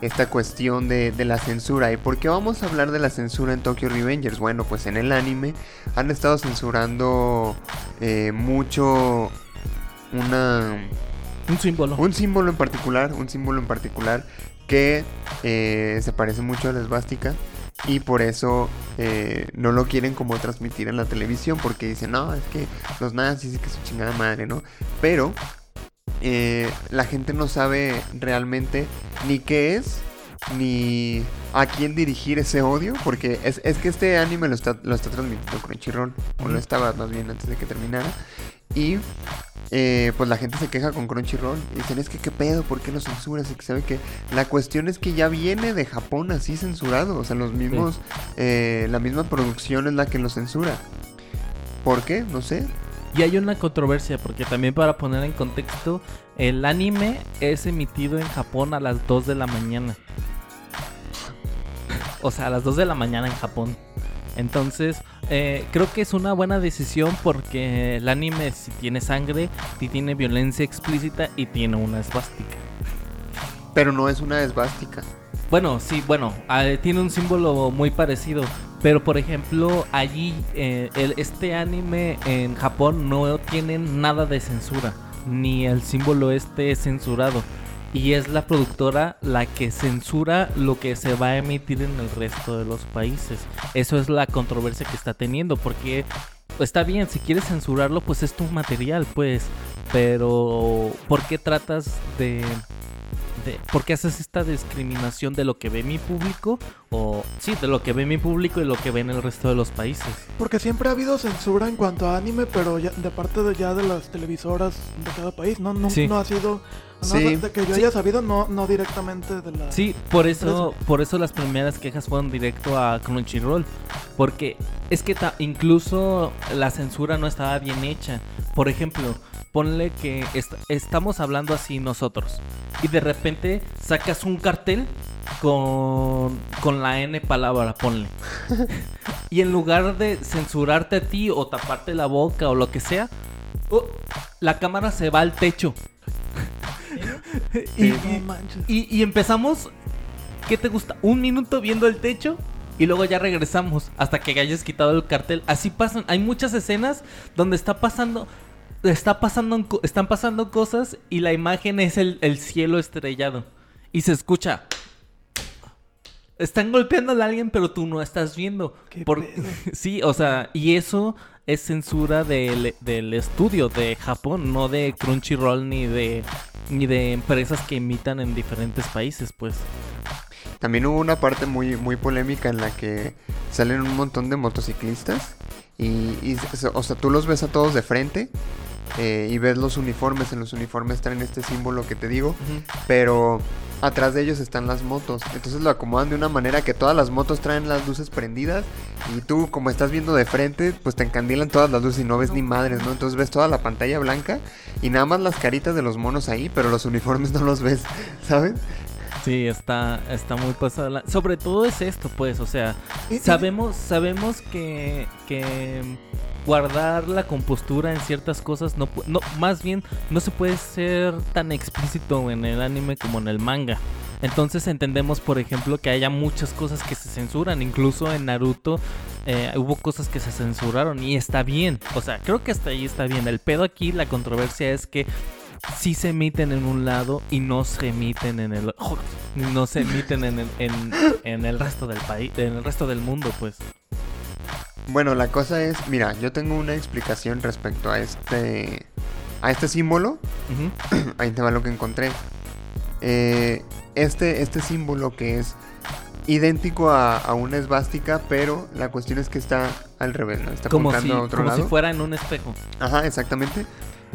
esta cuestión de, de la censura. ¿Y por qué vamos a hablar de la censura en Tokyo Revengers? Bueno, pues en el anime han estado censurando eh, mucho una, Un símbolo. un símbolo en particular, un símbolo en particular que eh, se parece mucho a la esvástica y por eso eh, no lo quieren como transmitir en la televisión porque dicen, no, es que los nazis y que su chingada madre, ¿no? Pero eh, la gente no sabe realmente ni qué es ni a quién dirigir ese odio porque es, es que este anime lo está, lo está transmitiendo Crunchyroll o lo estaba más bien antes de que terminara y eh, pues la gente se queja con Crunchyroll. Y dicen, es que qué pedo, ¿por qué lo censuras? Y que sabe que la cuestión es que ya viene de Japón así censurado. O sea, los mismos, eh, la misma producción es la que lo censura. ¿Por qué? No sé. Y hay una controversia, porque también para poner en contexto, el anime es emitido en Japón a las 2 de la mañana. O sea, a las 2 de la mañana en Japón. Entonces, eh, creo que es una buena decisión porque el anime si tiene sangre, si tiene violencia explícita y tiene una esvástica. Pero no es una esvástica. Bueno, sí, bueno, ah, tiene un símbolo muy parecido. Pero por ejemplo, allí, eh, este anime en Japón no tiene nada de censura. Ni el símbolo este es censurado. Y es la productora la que censura lo que se va a emitir en el resto de los países. Eso es la controversia que está teniendo. Porque está bien, si quieres censurarlo, pues es tu material, pues. Pero, ¿por qué tratas de de- ¿Por qué haces esta discriminación de lo que ve mi público? O sí, de lo que ve mi público y lo que ve en el resto de los países. Porque siempre ha habido censura en cuanto a anime, pero ya, de parte de ya de las televisoras de cada país, ¿no? No, Sí. no ha sido... no, Sí. de que yo Sí. haya sabido, no, no directamente de la... Sí, por eso, por eso las primeras quejas fueron directo a Crunchyroll. Porque es que ta- incluso la censura no estaba bien hecha. Por ejemplo, ponle que est- estamos hablando así nosotros. Y de repente sacas un cartel con, con la N palabra, ponle. y en lugar de censurarte a ti o taparte la boca o lo que sea, oh, la cámara se va al techo. y, No y- manches. y, y empezamos, ¿qué te gusta? Un minuto viendo el techo y luego ya regresamos hasta que hayas quitado el cartel. Así pasan, hay muchas escenas donde está pasando, está pasando, están pasando cosas y la imagen es el, el cielo estrellado y se escucha. Están golpeando a alguien, pero tú no estás viendo. Qué Por- pedo. sí, o sea, y eso es censura del, del estudio de Japón, no de Crunchyroll ni de ni de empresas que imitan en diferentes países, pues. También hubo una parte muy, muy polémica en la que salen un montón de motociclistas y, y, o sea, tú los ves a todos de frente eh, y ves los uniformes. En los uniformes traen este símbolo que te digo, pero atrás de ellos están las motos. Entonces lo acomodan de una manera que todas las motos traen las luces prendidas y tú como estás viendo de frente, pues te encandilan todas las luces y no ves ni madres, ¿no? Entonces ves toda la pantalla blanca y nada más las caritas de los monos ahí, pero los uniformes no los ves, ¿sabes? Sí, está, está muy pasada. la- Sobre todo es esto, pues, o sea, sabemos, sabemos que, que guardar la compostura en ciertas cosas no, no, más bien no se puede ser tan explícito en el anime como en el manga. Entonces entendemos, por ejemplo, que haya muchas cosas que se censuran. Incluso en Naruto eh, hubo cosas que se censuraron y está bien. O sea, creo que hasta ahí está bien. El pedo aquí, la controversia es que sí se emiten en un lado y no se emiten en el no se emiten en el, en, en el resto del país, en el resto del mundo, pues. Bueno, la cosa es, mira, yo tengo una explicación respecto a este a este símbolo. Ahí te va lo que encontré. Eh, este, este símbolo que es idéntico a, a una esvástica, pero la cuestión es que está al revés, ¿no? Está Como si, apuntando a otro como si lado. fuera en un espejo. Ajá, exactamente.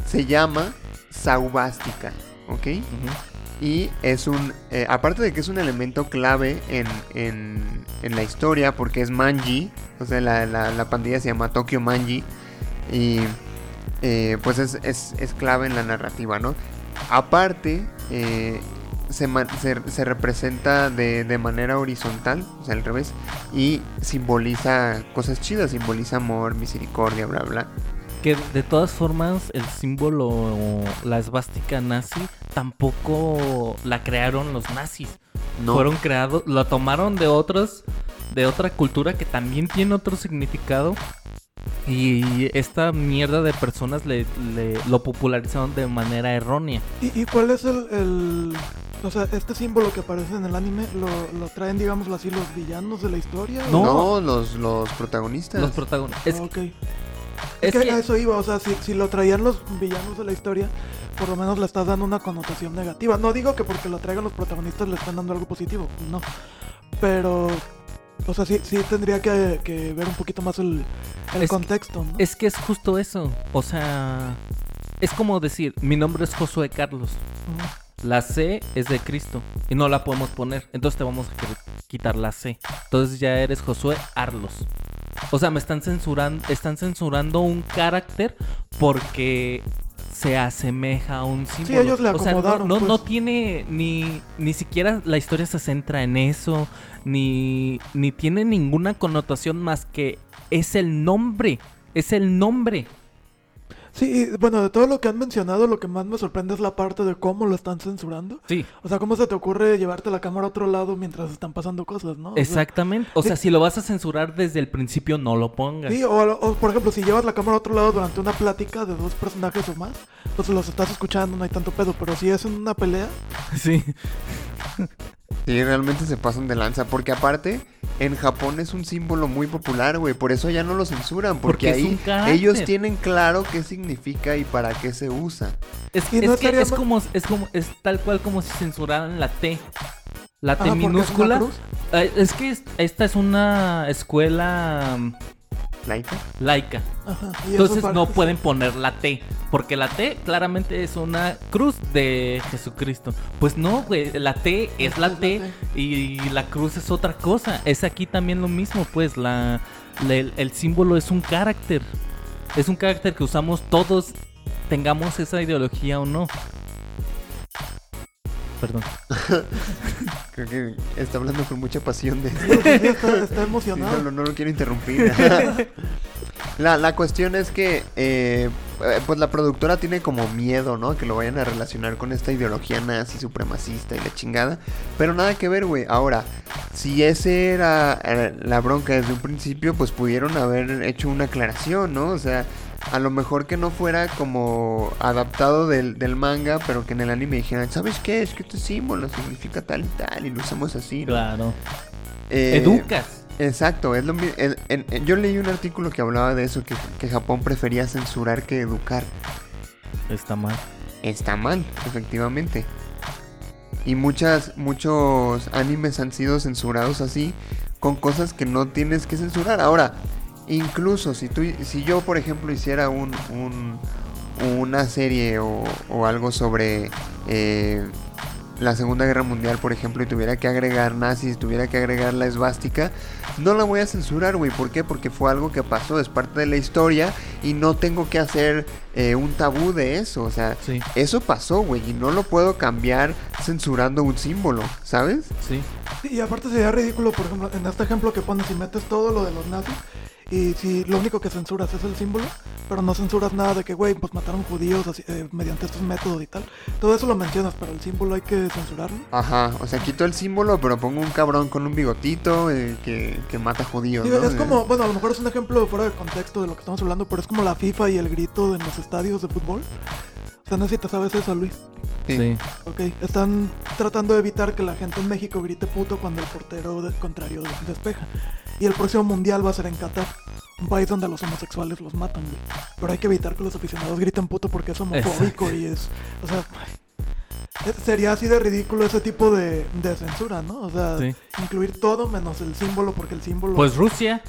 Se llama saubástica, ¿ok? Ujú. Y es un, eh, aparte de que es un elemento clave en, en, en la historia, porque es Manji, o sea, la, la, la pandilla se llama Tokyo Manji, y eh, pues es, es, es clave en la narrativa, ¿no? Aparte, eh, se, se, se representa de, de manera horizontal, o sea, al revés, y simboliza cosas chidas, simboliza amor, misericordia, bla, bla. Que de todas formas el símbolo, la esvástica nazi, tampoco la crearon los nazis. No. Fueron creados, la tomaron de otros, de otra cultura que también tiene otro significado. Y esta mierda de personas le, le- lo popularizaron de manera errónea. ¿Y, y cuál es el, el- O sea, este símbolo que aparece en el anime, ¿lo, lo traen, digámoslo así, los villanos de la historia? No. No, los, los protagonistas. Los protagonistas. Es, ok. Es Es que, que- a eso iba, o sea, si, si lo traían los villanos de la historia, por lo menos le estás dando una connotación negativa. No digo que porque lo traigan los protagonistas le están dando algo positivo, no. Pero, o sea, sí, sí tendría que, que ver un poquito más el, el Es contexto, ¿no? Es que es justo eso. O sea, es como decir, mi nombre es Josué Carlos. La C es de Cristo y no la podemos poner. Entonces te vamos a quitar la C. Entonces ya eres Josué Arlos. O sea, me están censurando, están censurando un carácter porque se asemeja a un símbolo. ellos le o sea, no- pues. no tiene ni ni siquiera la historia se centra en eso, ni ni tiene ninguna connotación más que es el nombre, es el nombre. Sí, bueno, de todo lo que han mencionado, lo que más me sorprende es la parte de cómo lo están censurando. Sí. O sea, ¿cómo se te ocurre llevarte la cámara a otro lado mientras están pasando cosas, no? O sea, Exactamente. O sea, si lo vas a censurar desde el principio, no lo pongas. Sí, o, o, por ejemplo, si llevas la cámara a otro lado durante una plática de dos personajes o más, pues los estás escuchando, no hay tanto pedo. Pero si es en una pelea, Sí. Sí, realmente se pasan de lanza. Porque aparte, en Japón es un símbolo muy popular, güey. Por eso ya no lo censuran. Porque, Porque es un ahí ellos tienen claro qué significa y para qué se usa. Es, que es como, es como, es tal cual como si censuraran la T. La T es minúscula. cruz. Eh, es que es- esta es una escuela y eso Entonces no pueden poner la T. Porque la T claramente es una cruz de Jesucristo. Pues no, güey. La T es la T T. y la cruz es otra cosa. Es aquí también lo mismo, pues. La, la- el, el símbolo es un carácter. Es un carácter que usamos todos, tengamos esa ideología o no. Perdón. Creo que está hablando con mucha pasión de sí, está, Sí, emocionado. no, lo- no lo quiero interrumpir. la, la cuestión es que, eh, eh, pues la productora tiene como miedo, ¿no? Que lo vayan a relacionar con esta ideología nazi supremacista y la chingada. Pero nada que ver, güey. Ahora, si ese era eh, la bronca desde un principio, pues pudieron haber hecho una aclaración, ¿no? O sea, a lo mejor que no fuera como adaptado del, del manga, pero que en el anime dijeran, ¿sabes qué? Es que este símbolo significa tal y tal y lo usamos así, ¿no? Claro. Eh, Educas. Exacto, es lo en- yo leí un artículo que hablaba de eso, que, que Japón prefería censurar que educar. Está mal. Está mal, efectivamente. Y muchas, muchos animes han sido censurados así, con cosas que no tienes que censurar. Ahora, incluso si tú, si yo, por ejemplo, hiciera un, un- una serie o, o algo sobre eh, la Segunda Guerra Mundial, por ejemplo, y tuviera que agregar nazis, tuviera que agregar la esvástica, no la voy a censurar, güey. ¿Por qué? Porque fue algo que pasó, es parte de la historia y no tengo que hacer eh, un tabú de eso. O sea, Sí, eso pasó, güey, y no lo puedo cambiar censurando un símbolo, ¿sabes? sí. Sí, y aparte sería ridículo, por ejemplo, en este ejemplo que pones, si metes todo lo de los nazis, y si lo único que censuras es el símbolo, pero no censuras nada de que, güey, pues mataron judíos así, eh, mediante estos métodos y tal. Todo eso lo mencionas, pero el símbolo hay que censurarlo. Ajá, o sea, quito el símbolo, pero pongo un cabrón con un bigotito eh, que, que mata judíos, Sí, ¿no? es como, bueno, a lo mejor es un ejemplo fuera de contexto de lo que estamos hablando, pero es como la FIFA y el grito en los estadios de fútbol. No sé si te sabes eso, Luis. Sí. Sí. Ok, están tratando de evitar que la gente en México grite puto cuando el portero de- contrario de- despeja. Y el próximo mundial va a ser en Qatar, un país donde los homosexuales los matan, güey. Pero hay que evitar que los aficionados griten puto porque es homofóbico y es. O sea, sería así de ridículo ese tipo de, de censura, ¿no? O sea, Sí. incluir todo menos el símbolo porque el símbolo. Pues Rusia.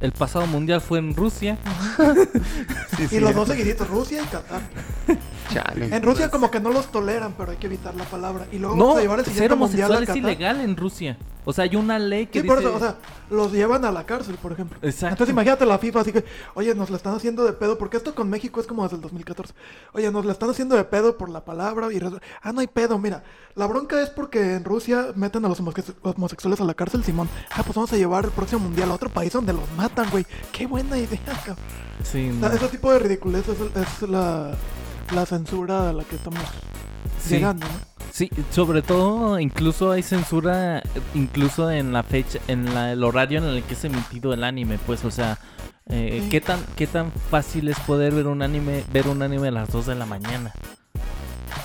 El pasado mundial fue en Rusia. Sí, y sí, los dos seguiditos, Rusia y Qatar. chale. En Rusia como que no los toleran, pero hay que evitar la palabra. Y luego No, vamos a llevar el ser siguiente mundial homosexual es Qatar. ilegal en Rusia. O sea, hay una ley que Sí, dice... por eso, o sea, los llevan a la cárcel, por ejemplo. Exacto. Entonces imagínate la FIFA así que, oye, nos la están haciendo de pedo, porque esto con México es como desde el 2014. Oye, nos la están haciendo de pedo por la palabra y... Ah, no hay pedo, mira. La bronca es porque en Rusia meten a los homose- homosexuales a la cárcel, Simón. Ah, pues vamos a llevar el próximo mundial a otro país donde los matan, güey. Qué buena idea, cabrón. Sí, O sea, ese tipo de ridiculez es, es la, la censura a la que estamos Sí. llegando, ¿no? Sí, sobre todo incluso hay censura incluso en la fecha, en la- el horario en el que es emitido el anime, pues, o sea, eh, Sí. ¿qué tan qué tan fácil es poder ver un anime ver un anime a las 2 de la mañana?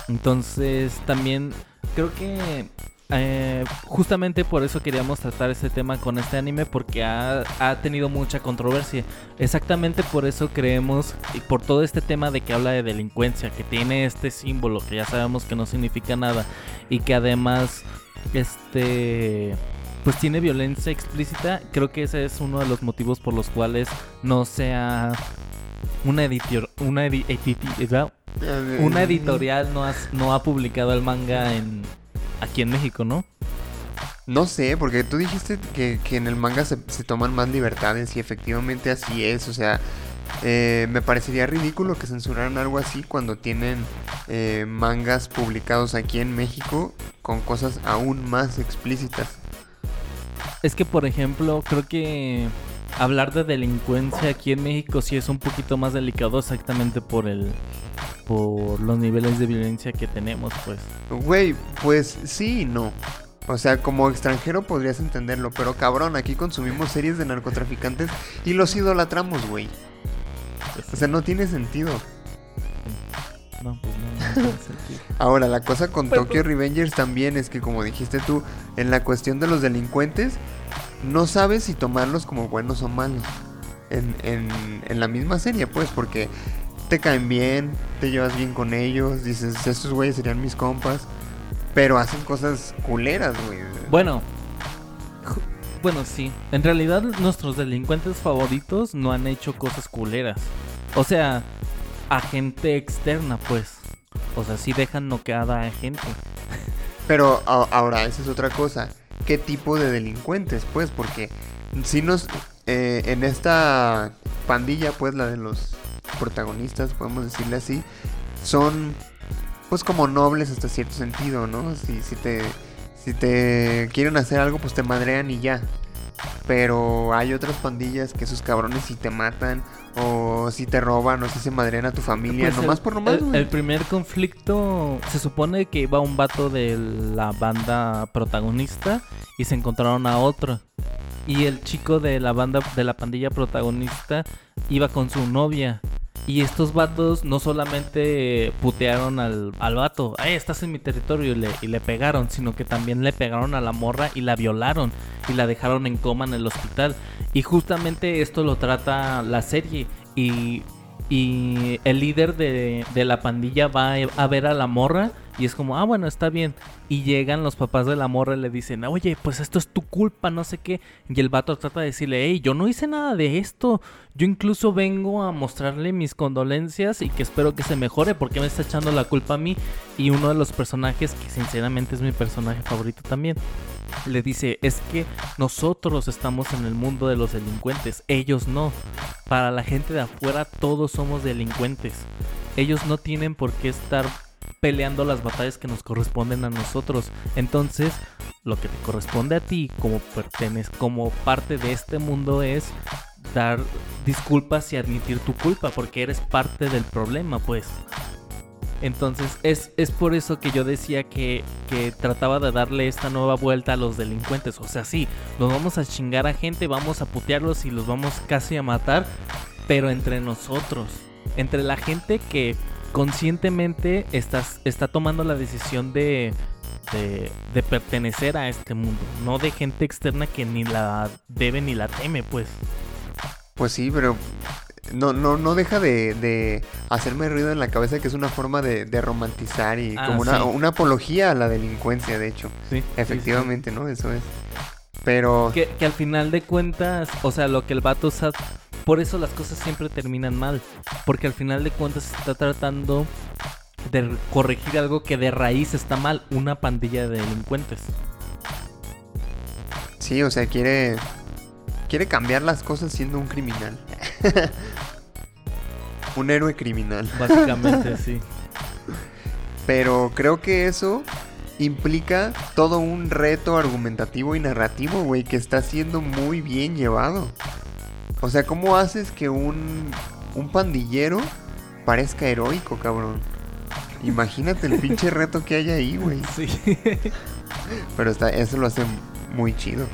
Entonces, también creo que eh, justamente por eso queríamos tratar este tema con este anime porque ha, ha tenido mucha controversia. Exactamente por eso creemos y por todo este tema de que habla de delincuencia, que tiene este símbolo que ya sabemos que no significa nada y que además este pues tiene violencia explícita, creo que ese es uno de los motivos por los cuales no sea una editor una edi- editi- Una editorial no, has- no ha publicado el manga en aquí en México, ¿no? No sé, porque tú dijiste que, que en el manga se, se toman más libertades y efectivamente así es. O sea, eh, me parecería ridículo que censuraran algo así cuando tienen eh, mangas publicados aquí en México con cosas aún más explícitas. Es que, por ejemplo, creo que hablar de delincuencia aquí en México sí es un poquito más delicado exactamente por el por los niveles de violencia que tenemos, pues. Güey, pues sí y no. O sea, como extranjero podrías entenderlo, pero cabrón, aquí consumimos series de narcotraficantes y los idolatramos, güey. O sea, no tiene sentido. No, pues no, no tiene sentido. Ahora, la cosa con Pero, Tokyo Revengers también es que, como dijiste tú, en la cuestión de los delincuentes, no sabes si tomarlos como buenos o malos. En, en, en la misma serie, pues, porque te caen bien, te llevas bien con ellos, dices, estos güeyes serían mis compas, pero hacen cosas culeras, güey. Bueno, bueno, sí. En realidad, nuestros delincuentes favoritos no han hecho cosas culeras. O sea, a gente externa, pues. O sea, sí dejan noqueada a gente. Pero ahora, esa es otra cosa. ¿Qué tipo de delincuentes? Pues, porque si nos. eh, en esta pandilla, pues, la de los protagonistas, podemos decirle así, son. Pues, como nobles hasta cierto sentido, ¿no? Si, si te. Si te quieren hacer algo, pues te madrean y ya. Pero hay otras pandillas que esos cabrones si te matan, o si te roban, o si se madrean a tu familia, Pues nomás el, por nomás, el- el primer conflicto se supone que iba un vato de la banda protagonista y se encontraron a otro. Y el chico de la banda de la pandilla protagonista iba con su novia. Y estos vatos no solamente putearon al, al vato, ay, estás en mi territorio y le, y le pegaron, sino que también le pegaron a la morra y la violaron y la dejaron en coma en el hospital. Y justamente esto lo trata la serie. Y, y el líder de, de la pandilla va a ver a la morra y es como, ah, bueno, está bien. Y llegan los papás de la morra y le dicen, oye, pues esto es tu culpa, no sé qué. Y el vato trata de decirle, hey, yo no hice nada de esto. Yo incluso vengo a mostrarle mis condolencias y que espero que se mejore porque me está echando la culpa a mí. Y uno de los personajes, que sinceramente es mi personaje favorito también, le dice, es que nosotros estamos en el mundo de los delincuentes, ellos no. Para la gente de afuera todos somos delincuentes. Ellos no tienen por qué estar peleando las batallas que nos corresponden a nosotros. Entonces, lo que te corresponde a ti como pertenes, como parte de este mundo es dar disculpas y admitir tu culpa porque eres parte del problema, pues. Entonces es, es por eso que yo decía que, que trataba de darle esta nueva vuelta a los delincuentes. O sea, sí, nos vamos a chingar a gente, vamos a putearlos y los vamos casi a matar, pero entre nosotros, entre la gente que conscientemente está tomando la decisión de, de, de pertenecer a este mundo, no de gente externa que ni la debe ni la teme, pues. Pues sí, pero no, no, no deja de, de hacerme ruido en la cabeza que es una forma de, de romantizar y Ah, como una, sí. una apología a la delincuencia, de hecho. Sí, Efectivamente, ¿no? Eso es. Pero Que, que al final de cuentas, o sea, lo que el vato sa- Por eso las cosas siempre terminan mal. Porque al final de cuentas se está tratando de corregir algo que de raíz está mal. Una pandilla de delincuentes. sí, o sea, quiere quiere cambiar las cosas siendo un criminal. un héroe criminal. Básicamente, sí. Pero creo que eso implica todo un reto argumentativo y narrativo, güey, que está siendo muy bien llevado. O sea, ¿cómo haces que un, un pandillero parezca heroico, cabrón? Imagínate el pinche reto que hay ahí, güey. Sí. Pero está, eso lo hace muy chido.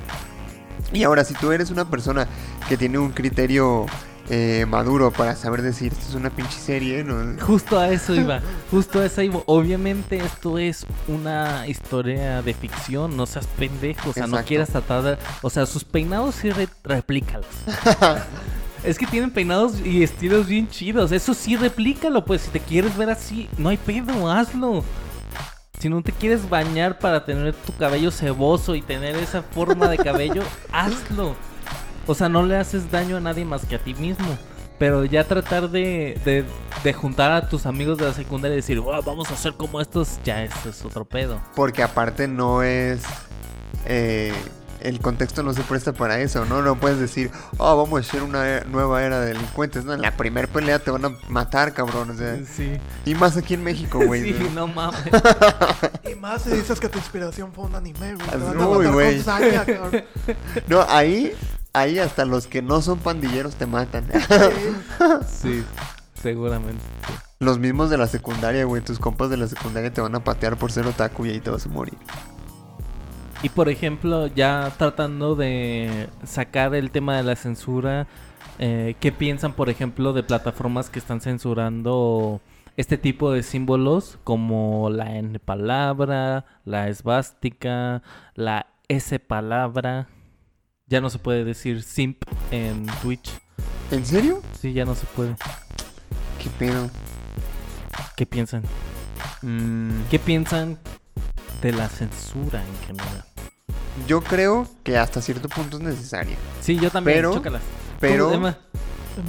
Y ahora, si tú eres una persona que tiene un criterio eh, maduro para saber decir, esto es una pinche serie, ¿no? Justo a eso iba. Justo a eso iba. Obviamente esto es una historia de ficción. No seas pendejo. O sea, no quieras tratar. O sea, sus peinados sí re- replícalos. Es que tienen peinados y estilos bien chidos. Eso sí, replícalo, pues. Si te quieres ver así, no hay pedo, hazlo. Si no te quieres bañar para tener tu cabello ceboso y tener esa forma de cabello, hazlo. O sea, no le haces daño a nadie más que a ti mismo. Pero ya tratar de, de, de juntar a tus amigos de la secundaria y decir, "Wow, vamos a hacer como estos, ya eso es otro pedo. Porque aparte no es... eh, el contexto no se presta para eso, ¿no? No puedes decir, oh, vamos a hacer una nueva era de delincuentes. No, en la primer pelea te van a matar, cabrón. O sea, Sí. y más aquí en México, güey. sí, ¿no? no mames. Y más si dices que tu inspiración fue un anime, güey. Güey. No, ahí, ahí hasta los que no son pandilleros te matan. Sí, seguramente. sí. los mismos de la secundaria, güey. Tus compas de la secundaria te van a patear por ser otaku y ahí te vas a morir. Y por ejemplo, ya tratando de sacar el tema de la censura, eh, ¿qué piensan, por ejemplo, de plataformas que están censurando este tipo de símbolos como la N palabra, la esvástica, la S palabra? Ya no se puede decir simp en Twitch. ¿En serio? Sí, ya no se puede. ¿Qué pedo? ¿Qué piensan? Mm, ¿Qué piensan de la censura en general? yo creo que hasta cierto punto es necesaria. Sí, yo también. Pero- chócalas. pero-.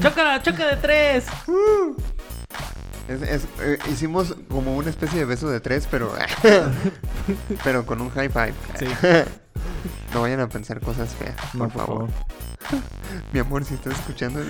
¡Chócala! ¡Choca de tres! Es- es- eh, hicimos como una especie de beso de tres, pero. pero con un high five. Sí. No vayan a pensar cosas feas, por, favor. Mi amor, si estás escuchando.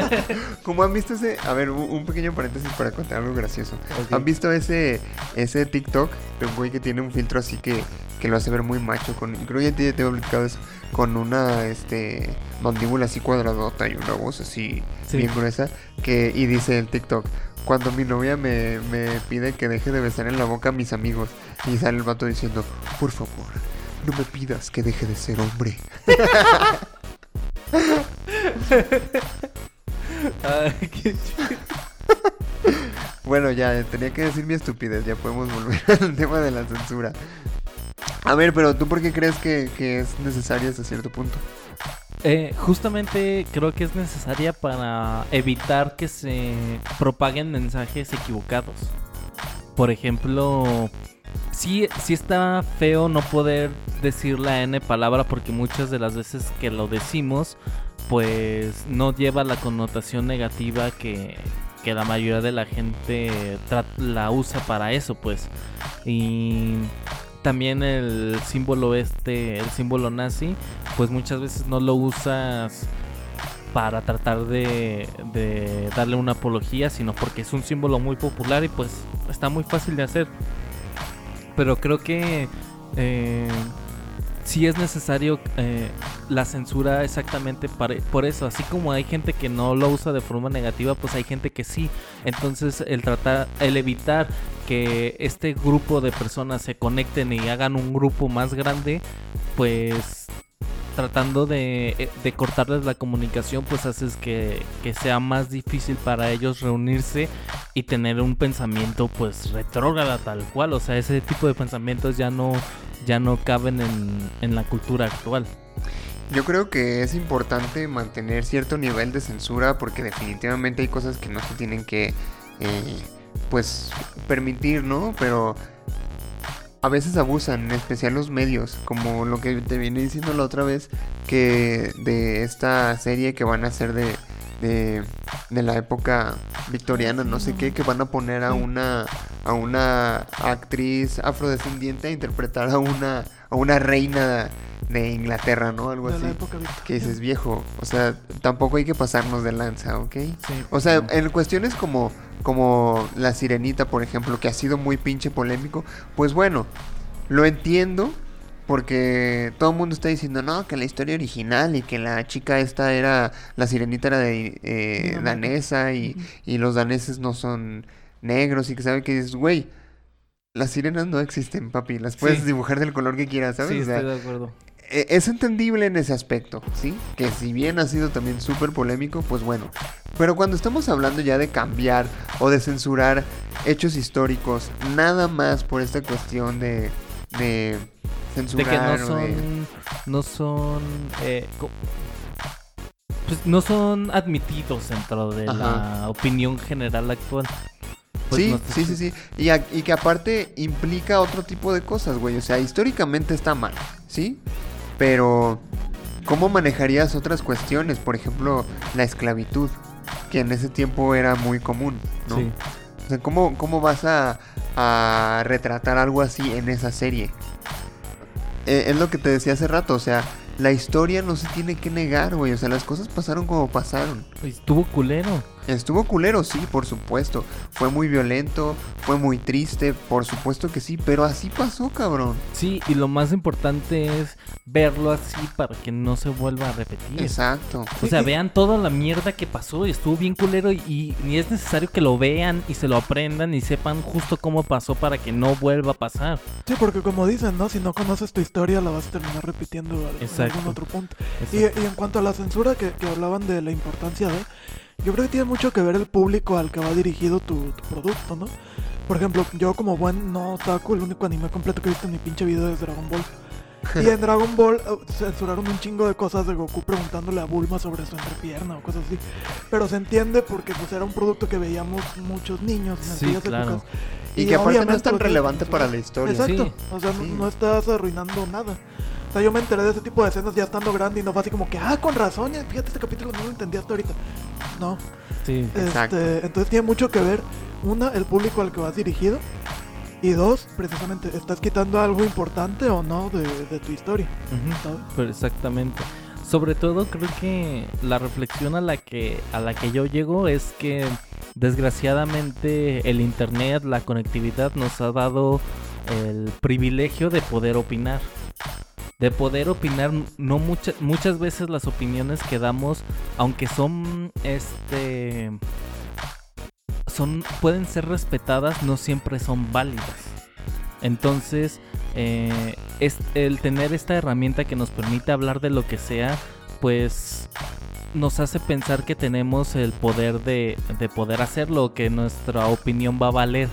Como han visto ese. A ver, un, pequeño paréntesis para contar algo gracioso. ¿Han visto ese ese TikTok de un güey que tiene un filtro así que, que lo hace ver muy macho? Con, creo que ya te, te he platicado eso. Con una este mandíbula así cuadradota y una voz así Sí. bien gruesa. Que, y dice el TikTok. Cuando mi novia me, me pide que deje de besar en la boca a mis amigos. Y sale el vato diciendo, por favor, no me pidas que deje de ser hombre. Ay, qué chido. Bueno, ya, tenía que decir mi estupidez, ya podemos volver al tema de la censura. A ver, pero ¿tú por qué crees que, que es necesaria hasta cierto punto? Eh, justamente creo que es necesaria para evitar que se propaguen mensajes equivocados. Por ejemplo, sí, sí está feo no poder decir la N palabra porque muchas de las veces que lo decimos, pues no lleva la connotación negativa que, que la mayoría de la gente la usa para eso, pues. Y también el símbolo este, el símbolo nazi, pues muchas veces no lo usas para tratar de, de darle una apología, sino porque es un símbolo muy popular y pues está muy fácil de hacer. Pero creo que eh, sí es necesario eh, la censura exactamente por eso. Así como hay gente que no lo usa de forma negativa, pues hay gente que sí. Entonces el tratar, el evitar que este grupo de personas se conecten y hagan un grupo más grande, pues tratando de, eh, de cortarles la comunicación, pues haces que, que sea más difícil para ellos reunirse y tener un pensamiento pues retrógrada tal cual. O sea, ese tipo de pensamientos ya no, ya no caben en, en la cultura actual. Yo creo que es importante mantener cierto nivel de censura porque definitivamente hay cosas que no se tienen que, eh, pues, permitir, ¿no? Pero a veces abusan, en especial los medios, como lo que te vine diciendo la otra vez, que de esta serie que van a hacer de, de, de la época victoriana, no sé qué, que van a poner a una, a una actriz afrodescendiente a interpretar a una, a una reina de Inglaterra, ¿no? Algo De así. la época victoriana. Que dices, viejo, o sea, tampoco hay que pasarnos de lanza, ¿ok? Sí. O sea, en cuestiones como, como La Sirenita, por ejemplo, que ha sido muy pinche polémico, pues bueno, lo entiendo porque todo el mundo está diciendo, no, que la historia original y que la chica esta era, la Sirenita era de, eh, danesa y, y los daneses no son negros y que sabe que dices, güey, las sirenas no existen, papi, las puedes Sí. dibujar del color que quieras, ¿sabes? Sí, O sea, estoy de acuerdo. e- es entendible en ese aspecto, ¿sí? Que si bien ha sido también súper polémico, pues bueno. Pero cuando estamos hablando ya de cambiar o de censurar hechos históricos, nada más por esta cuestión de, de De censurar que no o de- son, no son, eh, pues no son admitidos dentro de Ajá. la opinión general actual. Pues sí, no sí, sí, sí. Y, a- y que aparte implica otro tipo de cosas, güey. O sea, históricamente está mal, ¿sí? Pero, ¿cómo manejarías otras cuestiones? Por ejemplo, la esclavitud. que en ese tiempo era muy común, ¿no? Sí. O sea, ¿cómo, cómo vas a, a retratar algo así en esa serie? Eh, es lo que te decía hace rato, o sea, la historia no se tiene que negar, güey. O sea, las cosas pasaron como pasaron. Estuvo culero. Estuvo culero, sí, por supuesto. Fue muy violento, fue muy triste, por supuesto que sí, pero así pasó, cabrón. Sí, y lo más importante es verlo así para que no se vuelva a repetir. Exacto. O sea, vean toda la mierda que pasó y estuvo bien culero y, ni es necesario que lo vean y se lo aprendan y sepan justo cómo pasó para que no vuelva a pasar. Sí, porque como dicen, ¿no? Si no conoces tu historia, la vas a terminar repitiendo Exacto. Algún otro punto. Y, y en cuanto a la censura que, que hablaban de la importancia de, yo creo que tiene mucho que ver el público al que va dirigido tu, tu producto, ¿no? Por ejemplo, yo como buen no otaku, el único anime completo que he visto en mi pinche video es Dragon Ball. Y en Dragon Ball eh, censuraron un chingo de cosas de Goku preguntándole a Bulma sobre su entrepierna o cosas así. Pero se entiende porque pues era un producto que veíamos muchos niños en Sí, aquellas claro. épocas. Y, que aparte no es tan relevante para la historia. Exacto. Sí. O sea, no- Sí. no estás arruinando nada. Sea, yo me enteré de ese tipo de escenas ya estando grande y no fue así como que, ah, con razón, ya- fíjate este capítulo no lo entendí hasta ahorita. No. Sí. Exacto. Este, entonces tiene mucho que ver, una, el público al que vas dirigido. Y dos, precisamente, ¿estás quitando algo importante o no de, de tu historia? Ujú. ¿sabes? Pero exactamente. Sobre todo creo que la reflexión a la que a la que yo llego es que desgraciadamente el internet, la conectividad nos ha dado el privilegio de poder opinar. De poder opinar no muchas muchas veces las opiniones que damos aunque son este son pueden ser respetadas no siempre son válidas. Entonces, eh, es el tener esta herramienta que nos permite hablar de lo que sea, pues nos hace pensar que tenemos el poder de, de poder hacerlo, que nuestra opinión va a valer,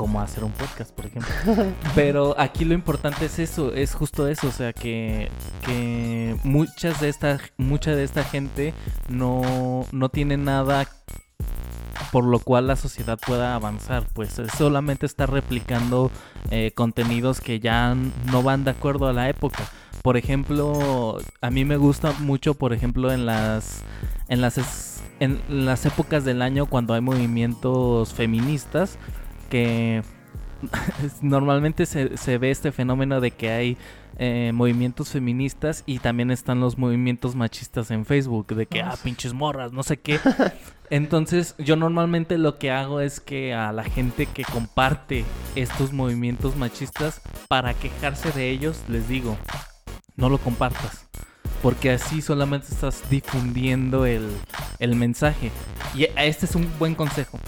como hacer un podcast, por ejemplo. Pero aquí lo importante es eso, es justo eso, o sea que, que muchas de esta, mucha de esta gente no, no tiene nada por lo cual la sociedad pueda avanzar, pues es solamente está replicando eh, contenidos que ya no van de acuerdo a la época. Por ejemplo, a mí me gusta mucho, por ejemplo, en las en las en las épocas del año cuando hay movimientos feministas que normalmente se, se ve este fenómeno de que hay eh, movimientos feministas y también están los movimientos machistas en Facebook, de que, ah, pinches morras, no sé qué. Entonces, yo normalmente lo que hago es que a la gente que comparte estos movimientos machistas, para quejarse de ellos, les digo, no lo compartas. Porque así solamente estás difundiendo el, el mensaje. Y este es un buen consejo.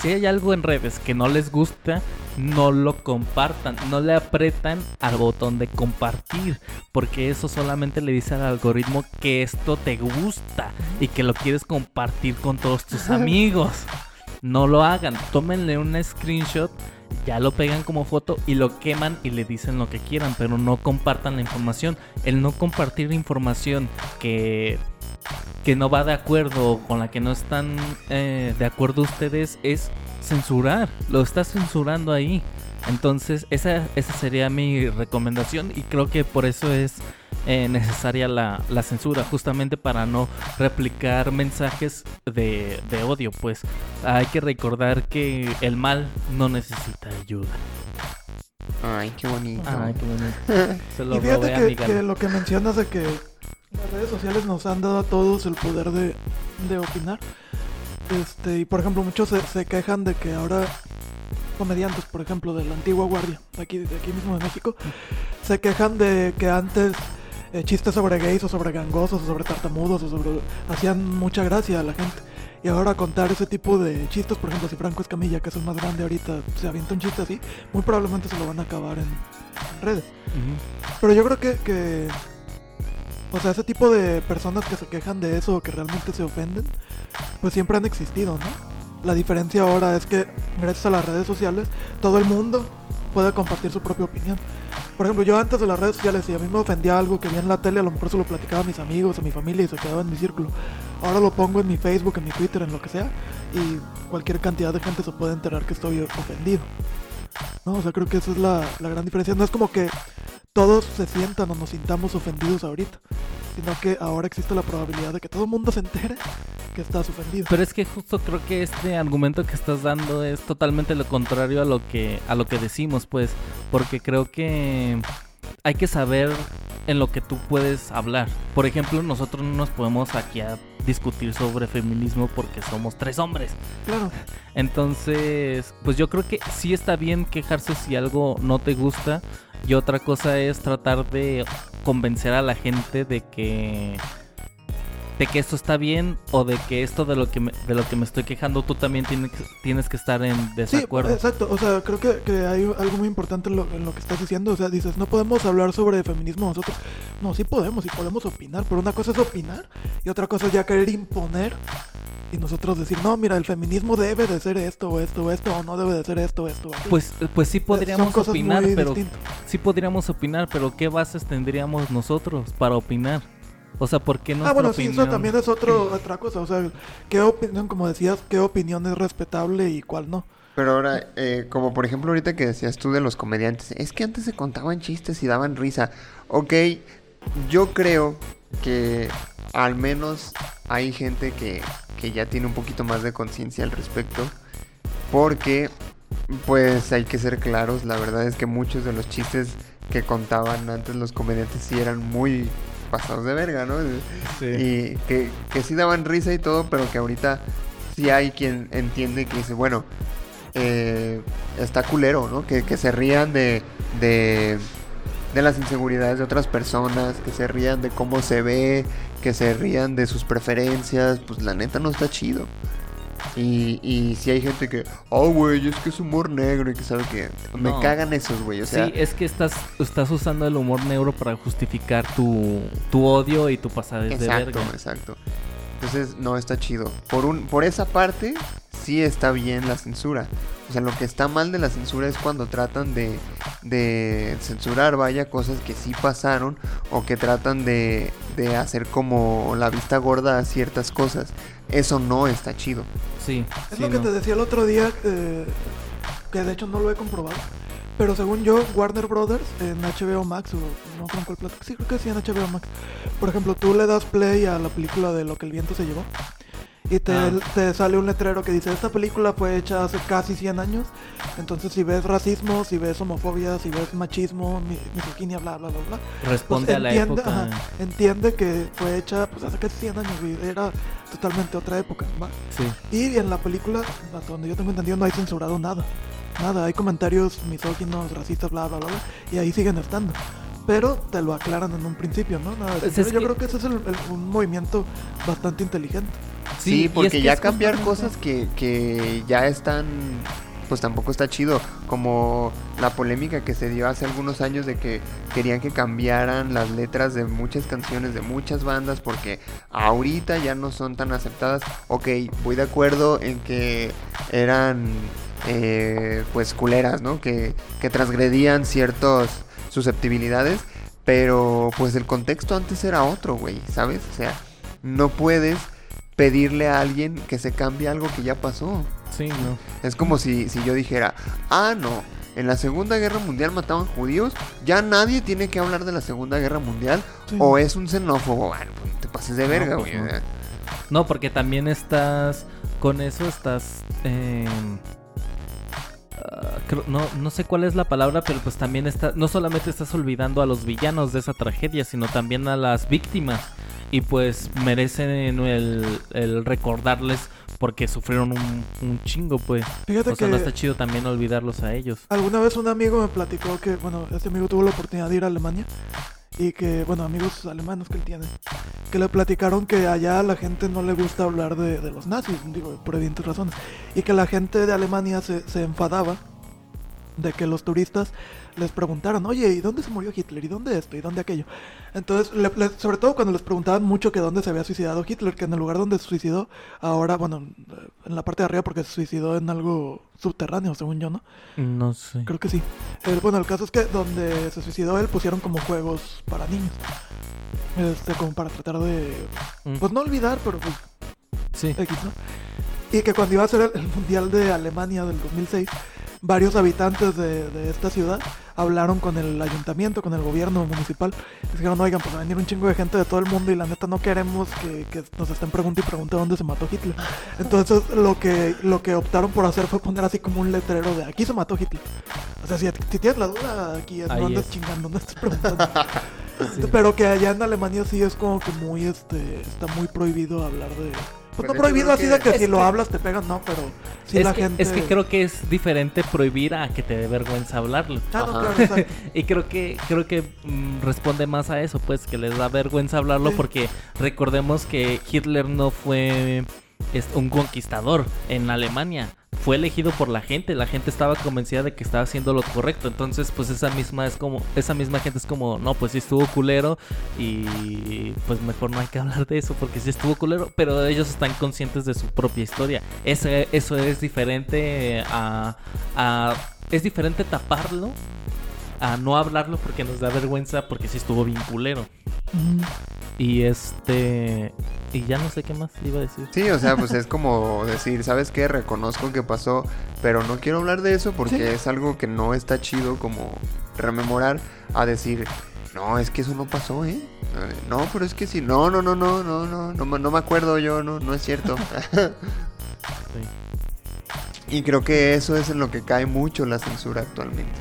Si hay algo en redes que no les gusta, no lo compartan, no le apretan al botón de compartir, porque eso solamente le dice al algoritmo que esto te gusta y que lo quieres compartir con todos tus amigos. No lo hagan, tómenle un screenshot, ya lo pegan como foto y lo queman y le dicen lo que quieran, pero no compartan la información. El no compartir información que que no va de acuerdo o con la que no están eh, de acuerdo ustedes es censurar. Lo estás censurando ahí. Entonces, esa, esa sería mi recomendación y creo que por eso es eh, necesaria la, la censura, justamente para no replicar mensajes de, de odio. Pues hay que recordar que el mal no necesita ayuda. Ay, qué bonito. Ay, qué bonito. Se lo Y fíjate a que, mi que gana. lo que mencionas de que las redes sociales nos han dado a todos el poder de, de opinar. Este, y por ejemplo, muchos se, se quejan de que ahora comediantes, por ejemplo, de la antigua guardia, de aquí, de aquí mismo de México, se quejan de que antes eh, chistes sobre gays o sobre gangosos o sobre tartamudos o sobre hacían mucha gracia a la gente. Y ahora contar ese tipo de chistes, por ejemplo, si Franco Escamilla, que es el más grande ahorita, se avienta un chiste así, muy probablemente se lo van a acabar en, redes. Pero yo creo que, que. O sea, ese tipo de personas que se quejan de eso o que realmente se ofenden, pues siempre han existido, ¿no? La diferencia ahora es que, gracias a las redes sociales, todo el mundo puede compartir su propia opinión. Por ejemplo, yo antes de las redes sociales, si a mí me ofendía algo que vi en la tele, a lo mejor se lo platicaba a mis amigos, a mi familia y se quedaba en mi círculo. Ahora lo pongo en mi Facebook, en mi Twitter, en lo que sea, y cualquier cantidad de gente se puede enterar que estoy ofendido. No, o sea, creo que esa es la, la gran diferencia. No es como que todos se sientan o nos sintamos ofendidos ahorita, sino que ahora existe la probabilidad de que todo el mundo se entere que estás ofendido. Pero es que justo creo que este argumento que estás dando es totalmente lo contrario a lo que a lo que decimos, pues, porque creo que hay que saber en lo que tú puedes hablar. Por ejemplo, nosotros no nos podemos aquí a discutir sobre feminismo porque somos tres hombres. Claro. Entonces, pues yo creo que sí está bien quejarse si algo no te gusta y otra cosa es tratar de convencer a la gente de que de que esto está bien o de que esto de lo que me, de lo que me estoy quejando tú también tienes que, tienes que estar en Sí, desacuerdo. exacto. O sea, creo que, que hay algo muy importante en lo, en lo que estás diciendo. O sea, dices, no podemos hablar sobre feminismo nosotros. No, sí podemos, sí podemos opinar. Pero una cosa es opinar y otra cosa es ya querer imponer. Y nosotros decir, no, mira, el feminismo debe de ser esto o esto o esto, o no debe de ser esto o esto. o aquello". Pues, pues sí Son podríamos opinar, pero distintas. sí podríamos opinar, pero ¿qué bases tendríamos nosotros para opinar? O sea, ¿por qué no? Ah, bueno, sí, eso también es otro, otra cosa. O sea, qué opinión, como decías, qué opinión es respetable y cuál no. Pero ahora, eh, como por ejemplo ahorita que decías tú de los comediantes, es que antes se contaban chistes y daban risa. Ok, yo creo que al menos hay gente que, que ya tiene un poquito más de conciencia al respecto. Porque, pues hay que ser claros, la verdad es que muchos de los chistes que contaban antes los comediantes sí eran muy pasados de verga, ¿no? Y que, que sí daban risa y todo, pero que ahorita sí hay quien entiende que dice, bueno, eh, está culero, ¿no? Que, que se rían de, de, de las inseguridades de otras personas, que se rían de cómo se ve, que se rían de sus preferencias, pues la neta no está chido. Y, y si hay gente que, oh, güey, es que es humor negro y que sabe que me No. cagan esos, güey. O sea, sí, es que estás, estás usando el humor negro para justificar tu, tu odio y tu pasadez de Exacto, verga. exacto. Entonces, no está chido. Por un, por esa parte, sí está bien la censura. O sea, lo que está mal de la censura es cuando tratan de, de censurar, vaya, cosas que sí pasaron o que tratan de, de hacer como la vista gorda a ciertas cosas. Eso no está chido. Sí, Es sí, lo que no. te decía el otro día, eh, que de hecho no lo he comprobado. Pero según yo, Warner Brothers en HBO Max, o no creo en cuál plataforma, sí creo que sí en HBO Max. Por ejemplo, tú le das play a la película de Lo que el viento se llevó. Y te, Ah. te sale un letrero que dice, esta película fue hecha hace casi 100 años. Entonces si ves racismo, si ves homofobia, si ves machismo, mi- misoginia, bla, bla, bla, bla. pues Responde a la entiende, época. ajá, entiende que fue hecha pues, hace casi 100 años, güey. Era totalmente otra época, ¿va? Sí. Y en la película, hasta donde yo tengo entendido, no hay censurado nada. Nada, hay comentarios misóginos, racistas, bla, bla, bla, bla, y ahí siguen estando. Pero te lo aclaran en un principio, ¿no? Nada Pues yo que- creo que ese es el- el- un movimiento bastante inteligente. Sí, es porque que ya cambiar cosas que, que ya están, pues tampoco está chido. Como la polémica que se dio hace algunos años de que querían que cambiaran las letras de muchas canciones de muchas bandas porque ahorita ya no son tan aceptadas. Ok, voy de acuerdo en que eran, eh, pues, culeras, ¿no? Que, que transgredían ciertas susceptibilidades. Pero pues el contexto antes era otro, güey, ¿sabes? O sea, no puedes pedirle a alguien que se cambie algo que ya pasó. Sí, no. Es como si, si yo dijera, ah, no, en la Segunda Guerra Mundial mataban judíos, ya nadie tiene que hablar de la Segunda Guerra Mundial, Sí. o es un xenófobo. Bueno, te pases de verga, pues güey. no. porque también estás. Con eso estás. eh, ah, no, no sé cuál es la palabra, pero pues también está. No solamente estás olvidando a los villanos de esa tragedia, sino también a las víctimas. Y pues merecen el, el recordarles porque sufrieron un, un chingo, pues. Fíjate O sea, que no está chido también olvidarlos a ellos. alguna vez un amigo me platicó que, bueno, este amigo tuvo la oportunidad de ir a Alemania. Y que, bueno, amigos alemanes que él tiene, que le platicaron que allá a la gente no le gusta hablar de, de los nazis, digo, por evidentes razones. Y que la gente de Alemania se, se enfadaba de que los turistas les preguntaran, oye, ¿y dónde se murió Hitler? ¿Y dónde esto? ¿Y dónde aquello? Entonces, le- le- sobre todo cuando les preguntaban mucho que dónde se había suicidado Hitler, que en el lugar donde se suicidó, ahora, bueno, en la parte de arriba porque se suicidó en algo subterráneo, según yo, ¿no? No sé. Creo que sí. Bueno, el caso es que donde se suicidó él pusieron como juegos para niños. Este, como para tratar de, Mm, pues no olvidar, pero pues Sí. X, ¿no? Y que cuando iba a ser el, el Mundial de Alemania del 2006, varios habitantes de, de esta ciudad hablaron con el ayuntamiento, con el gobierno municipal. Y dijeron, oigan, pues va a venir un chingo de gente de todo el mundo y la neta no queremos que, que nos estén preguntando y preguntando dónde se mató Hitler. Entonces lo que, lo que optaron por hacer fue poner así como un letrero de aquí se mató Hitler. O sea, si, si tienes la duda, aquí es, no andes es. chingando, no estés preguntando. Pero que allá en Alemania sí es como que muy, este, está muy prohibido hablar de... Pues es no prohibido así de que si lo hablas te pegan, no, pero sí es, la que, gente... es que creo que es diferente prohibir a que te dé vergüenza hablarlo. Ah, no, claro. Y creo que creo que mm, responde más a eso, pues que les da vergüenza hablarlo Sí. porque recordemos que Hitler no fue es, un conquistador en Alemania. Fue elegido por la gente, la gente estaba convencida de que estaba haciendo lo correcto. Entonces, pues esa misma es como esa misma gente es como, no, pues sí estuvo culero y pues mejor no hay que hablar de eso porque sí estuvo culero, pero ellos están conscientes de su propia historia. Ese- eso es diferente a, a es diferente taparlo a no hablarlo porque nos da vergüenza porque sí estuvo bien culero. Mm, Y este. Y ya no sé qué más iba a decir. Sí, o sea, pues es como decir, ¿sabes qué? Reconozco que pasó, pero no quiero hablar de eso porque Sí. es algo que no está chido como rememorar a decir, no, es que eso no pasó, ¿eh? Eh, No, pero es que sí, no, no, no, no, no, no, no, me- no me acuerdo yo, no, no es cierto. Sí. y creo que eso es en lo que cae mucho la censura actualmente.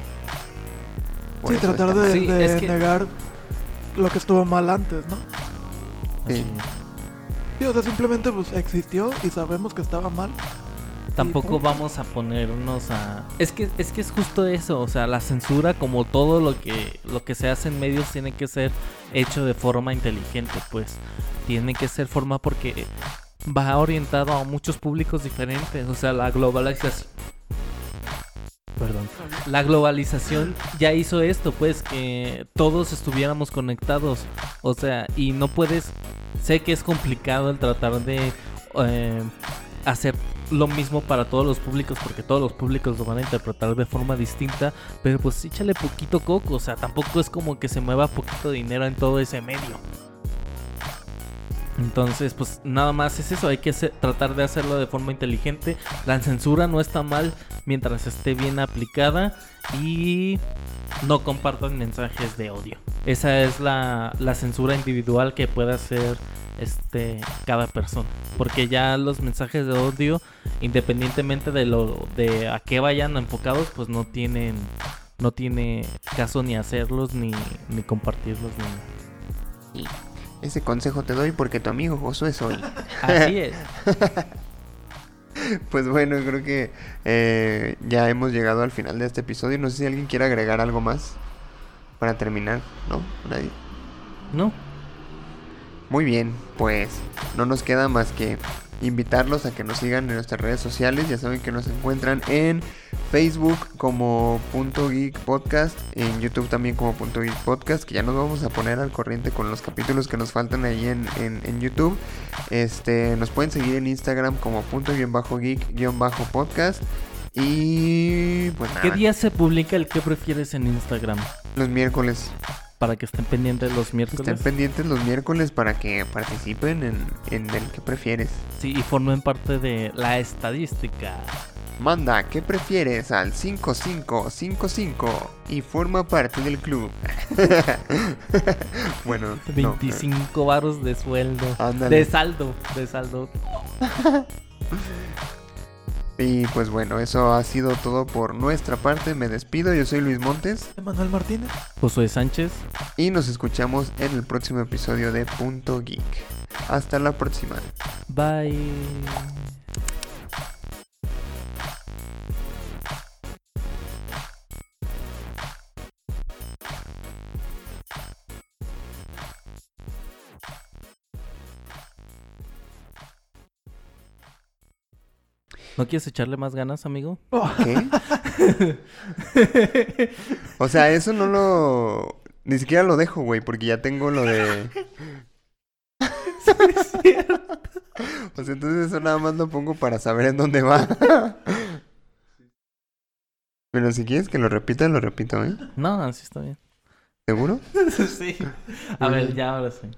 Por Sí, eso tratar de, mal. Sí, de es que- negar lo que estuvo mal antes, ¿no? Sí. Sí, o sea, simplemente pues existió y sabemos que estaba mal. Tampoco vamos a ponernos a. Es que, es que es justo eso. O sea, la censura, como todo lo que, lo que se hace en medios, tiene que ser hecho de forma inteligente, pues. Tiene que ser forma porque va orientado a muchos públicos diferentes. O sea, la globalización. Perdón. La globalización ya hizo esto, pues, que todos estuviéramos conectados. O sea, y no puedes. Sé que es complicado el tratar de eh, hacer lo mismo para todos los públicos, porque todos los públicos lo van a interpretar de forma distinta. Pero pues échale poquito coco, o sea, tampoco es como que se mueva poquito dinero en todo ese medio. Entonces, pues nada más es eso, hay que tratar de hacerlo de forma inteligente. La censura no está mal mientras esté bien aplicada y no compartan mensajes de odio. Esa es la, la censura individual que puede hacer este cada persona. Porque ya los mensajes de odio, independientemente de lo de a qué vayan enfocados, pues no tienen no tiene caso ni hacerlos ni, ni compartirlos ni. Ese consejo te doy porque tu amigo Josué soy. Así es. Pues bueno, creo que eh, ya hemos llegado al final de este episodio. No sé si alguien quiere agregar algo más para terminar, ¿no? Nadie. ¿No? Muy bien, pues no nos queda más que invitarlos a que nos sigan en nuestras redes sociales. Ya saben que nos encuentran en Facebook como Punto Geek Podcast, en YouTube también como Punto Geek Podcast, que ya nos vamos a poner al corriente con los capítulos que nos faltan ahí en, en- en YouTube. Este, nos pueden seguir en Instagram como punto geek podcast. Y pues ¿Qué día se publica el que prefieres en Instagram? los miércoles. Para que estén pendientes los Estén miércoles. pendientes los miércoles para que participen en, en el que prefieres. Sí, y formen parte de la estadística. Manda, ¿qué prefieres? Al 5555 y forma parte del club. bueno, no, 25 varos de sueldo. Ándale. De saldo, de saldo. y pues bueno, eso ha sido todo por nuestra parte. Me despido, yo soy Luis Montes Emanuel Martínez. Josué Sánchez. y nos escuchamos en el próximo episodio de Punto Geek. Hasta la próxima. Bye. ¿No quieres echarle más ganas, amigo? ¿Qué? o sea, eso no lo... Ni siquiera lo dejo, güey, porque ya tengo lo de... O sea, entonces eso nada más lo pongo para saber en dónde va. Pero si quieres que lo repita, lo repito, ¿eh? No, así está bien. ¿Seguro? sí. A ver, ya ahora sí.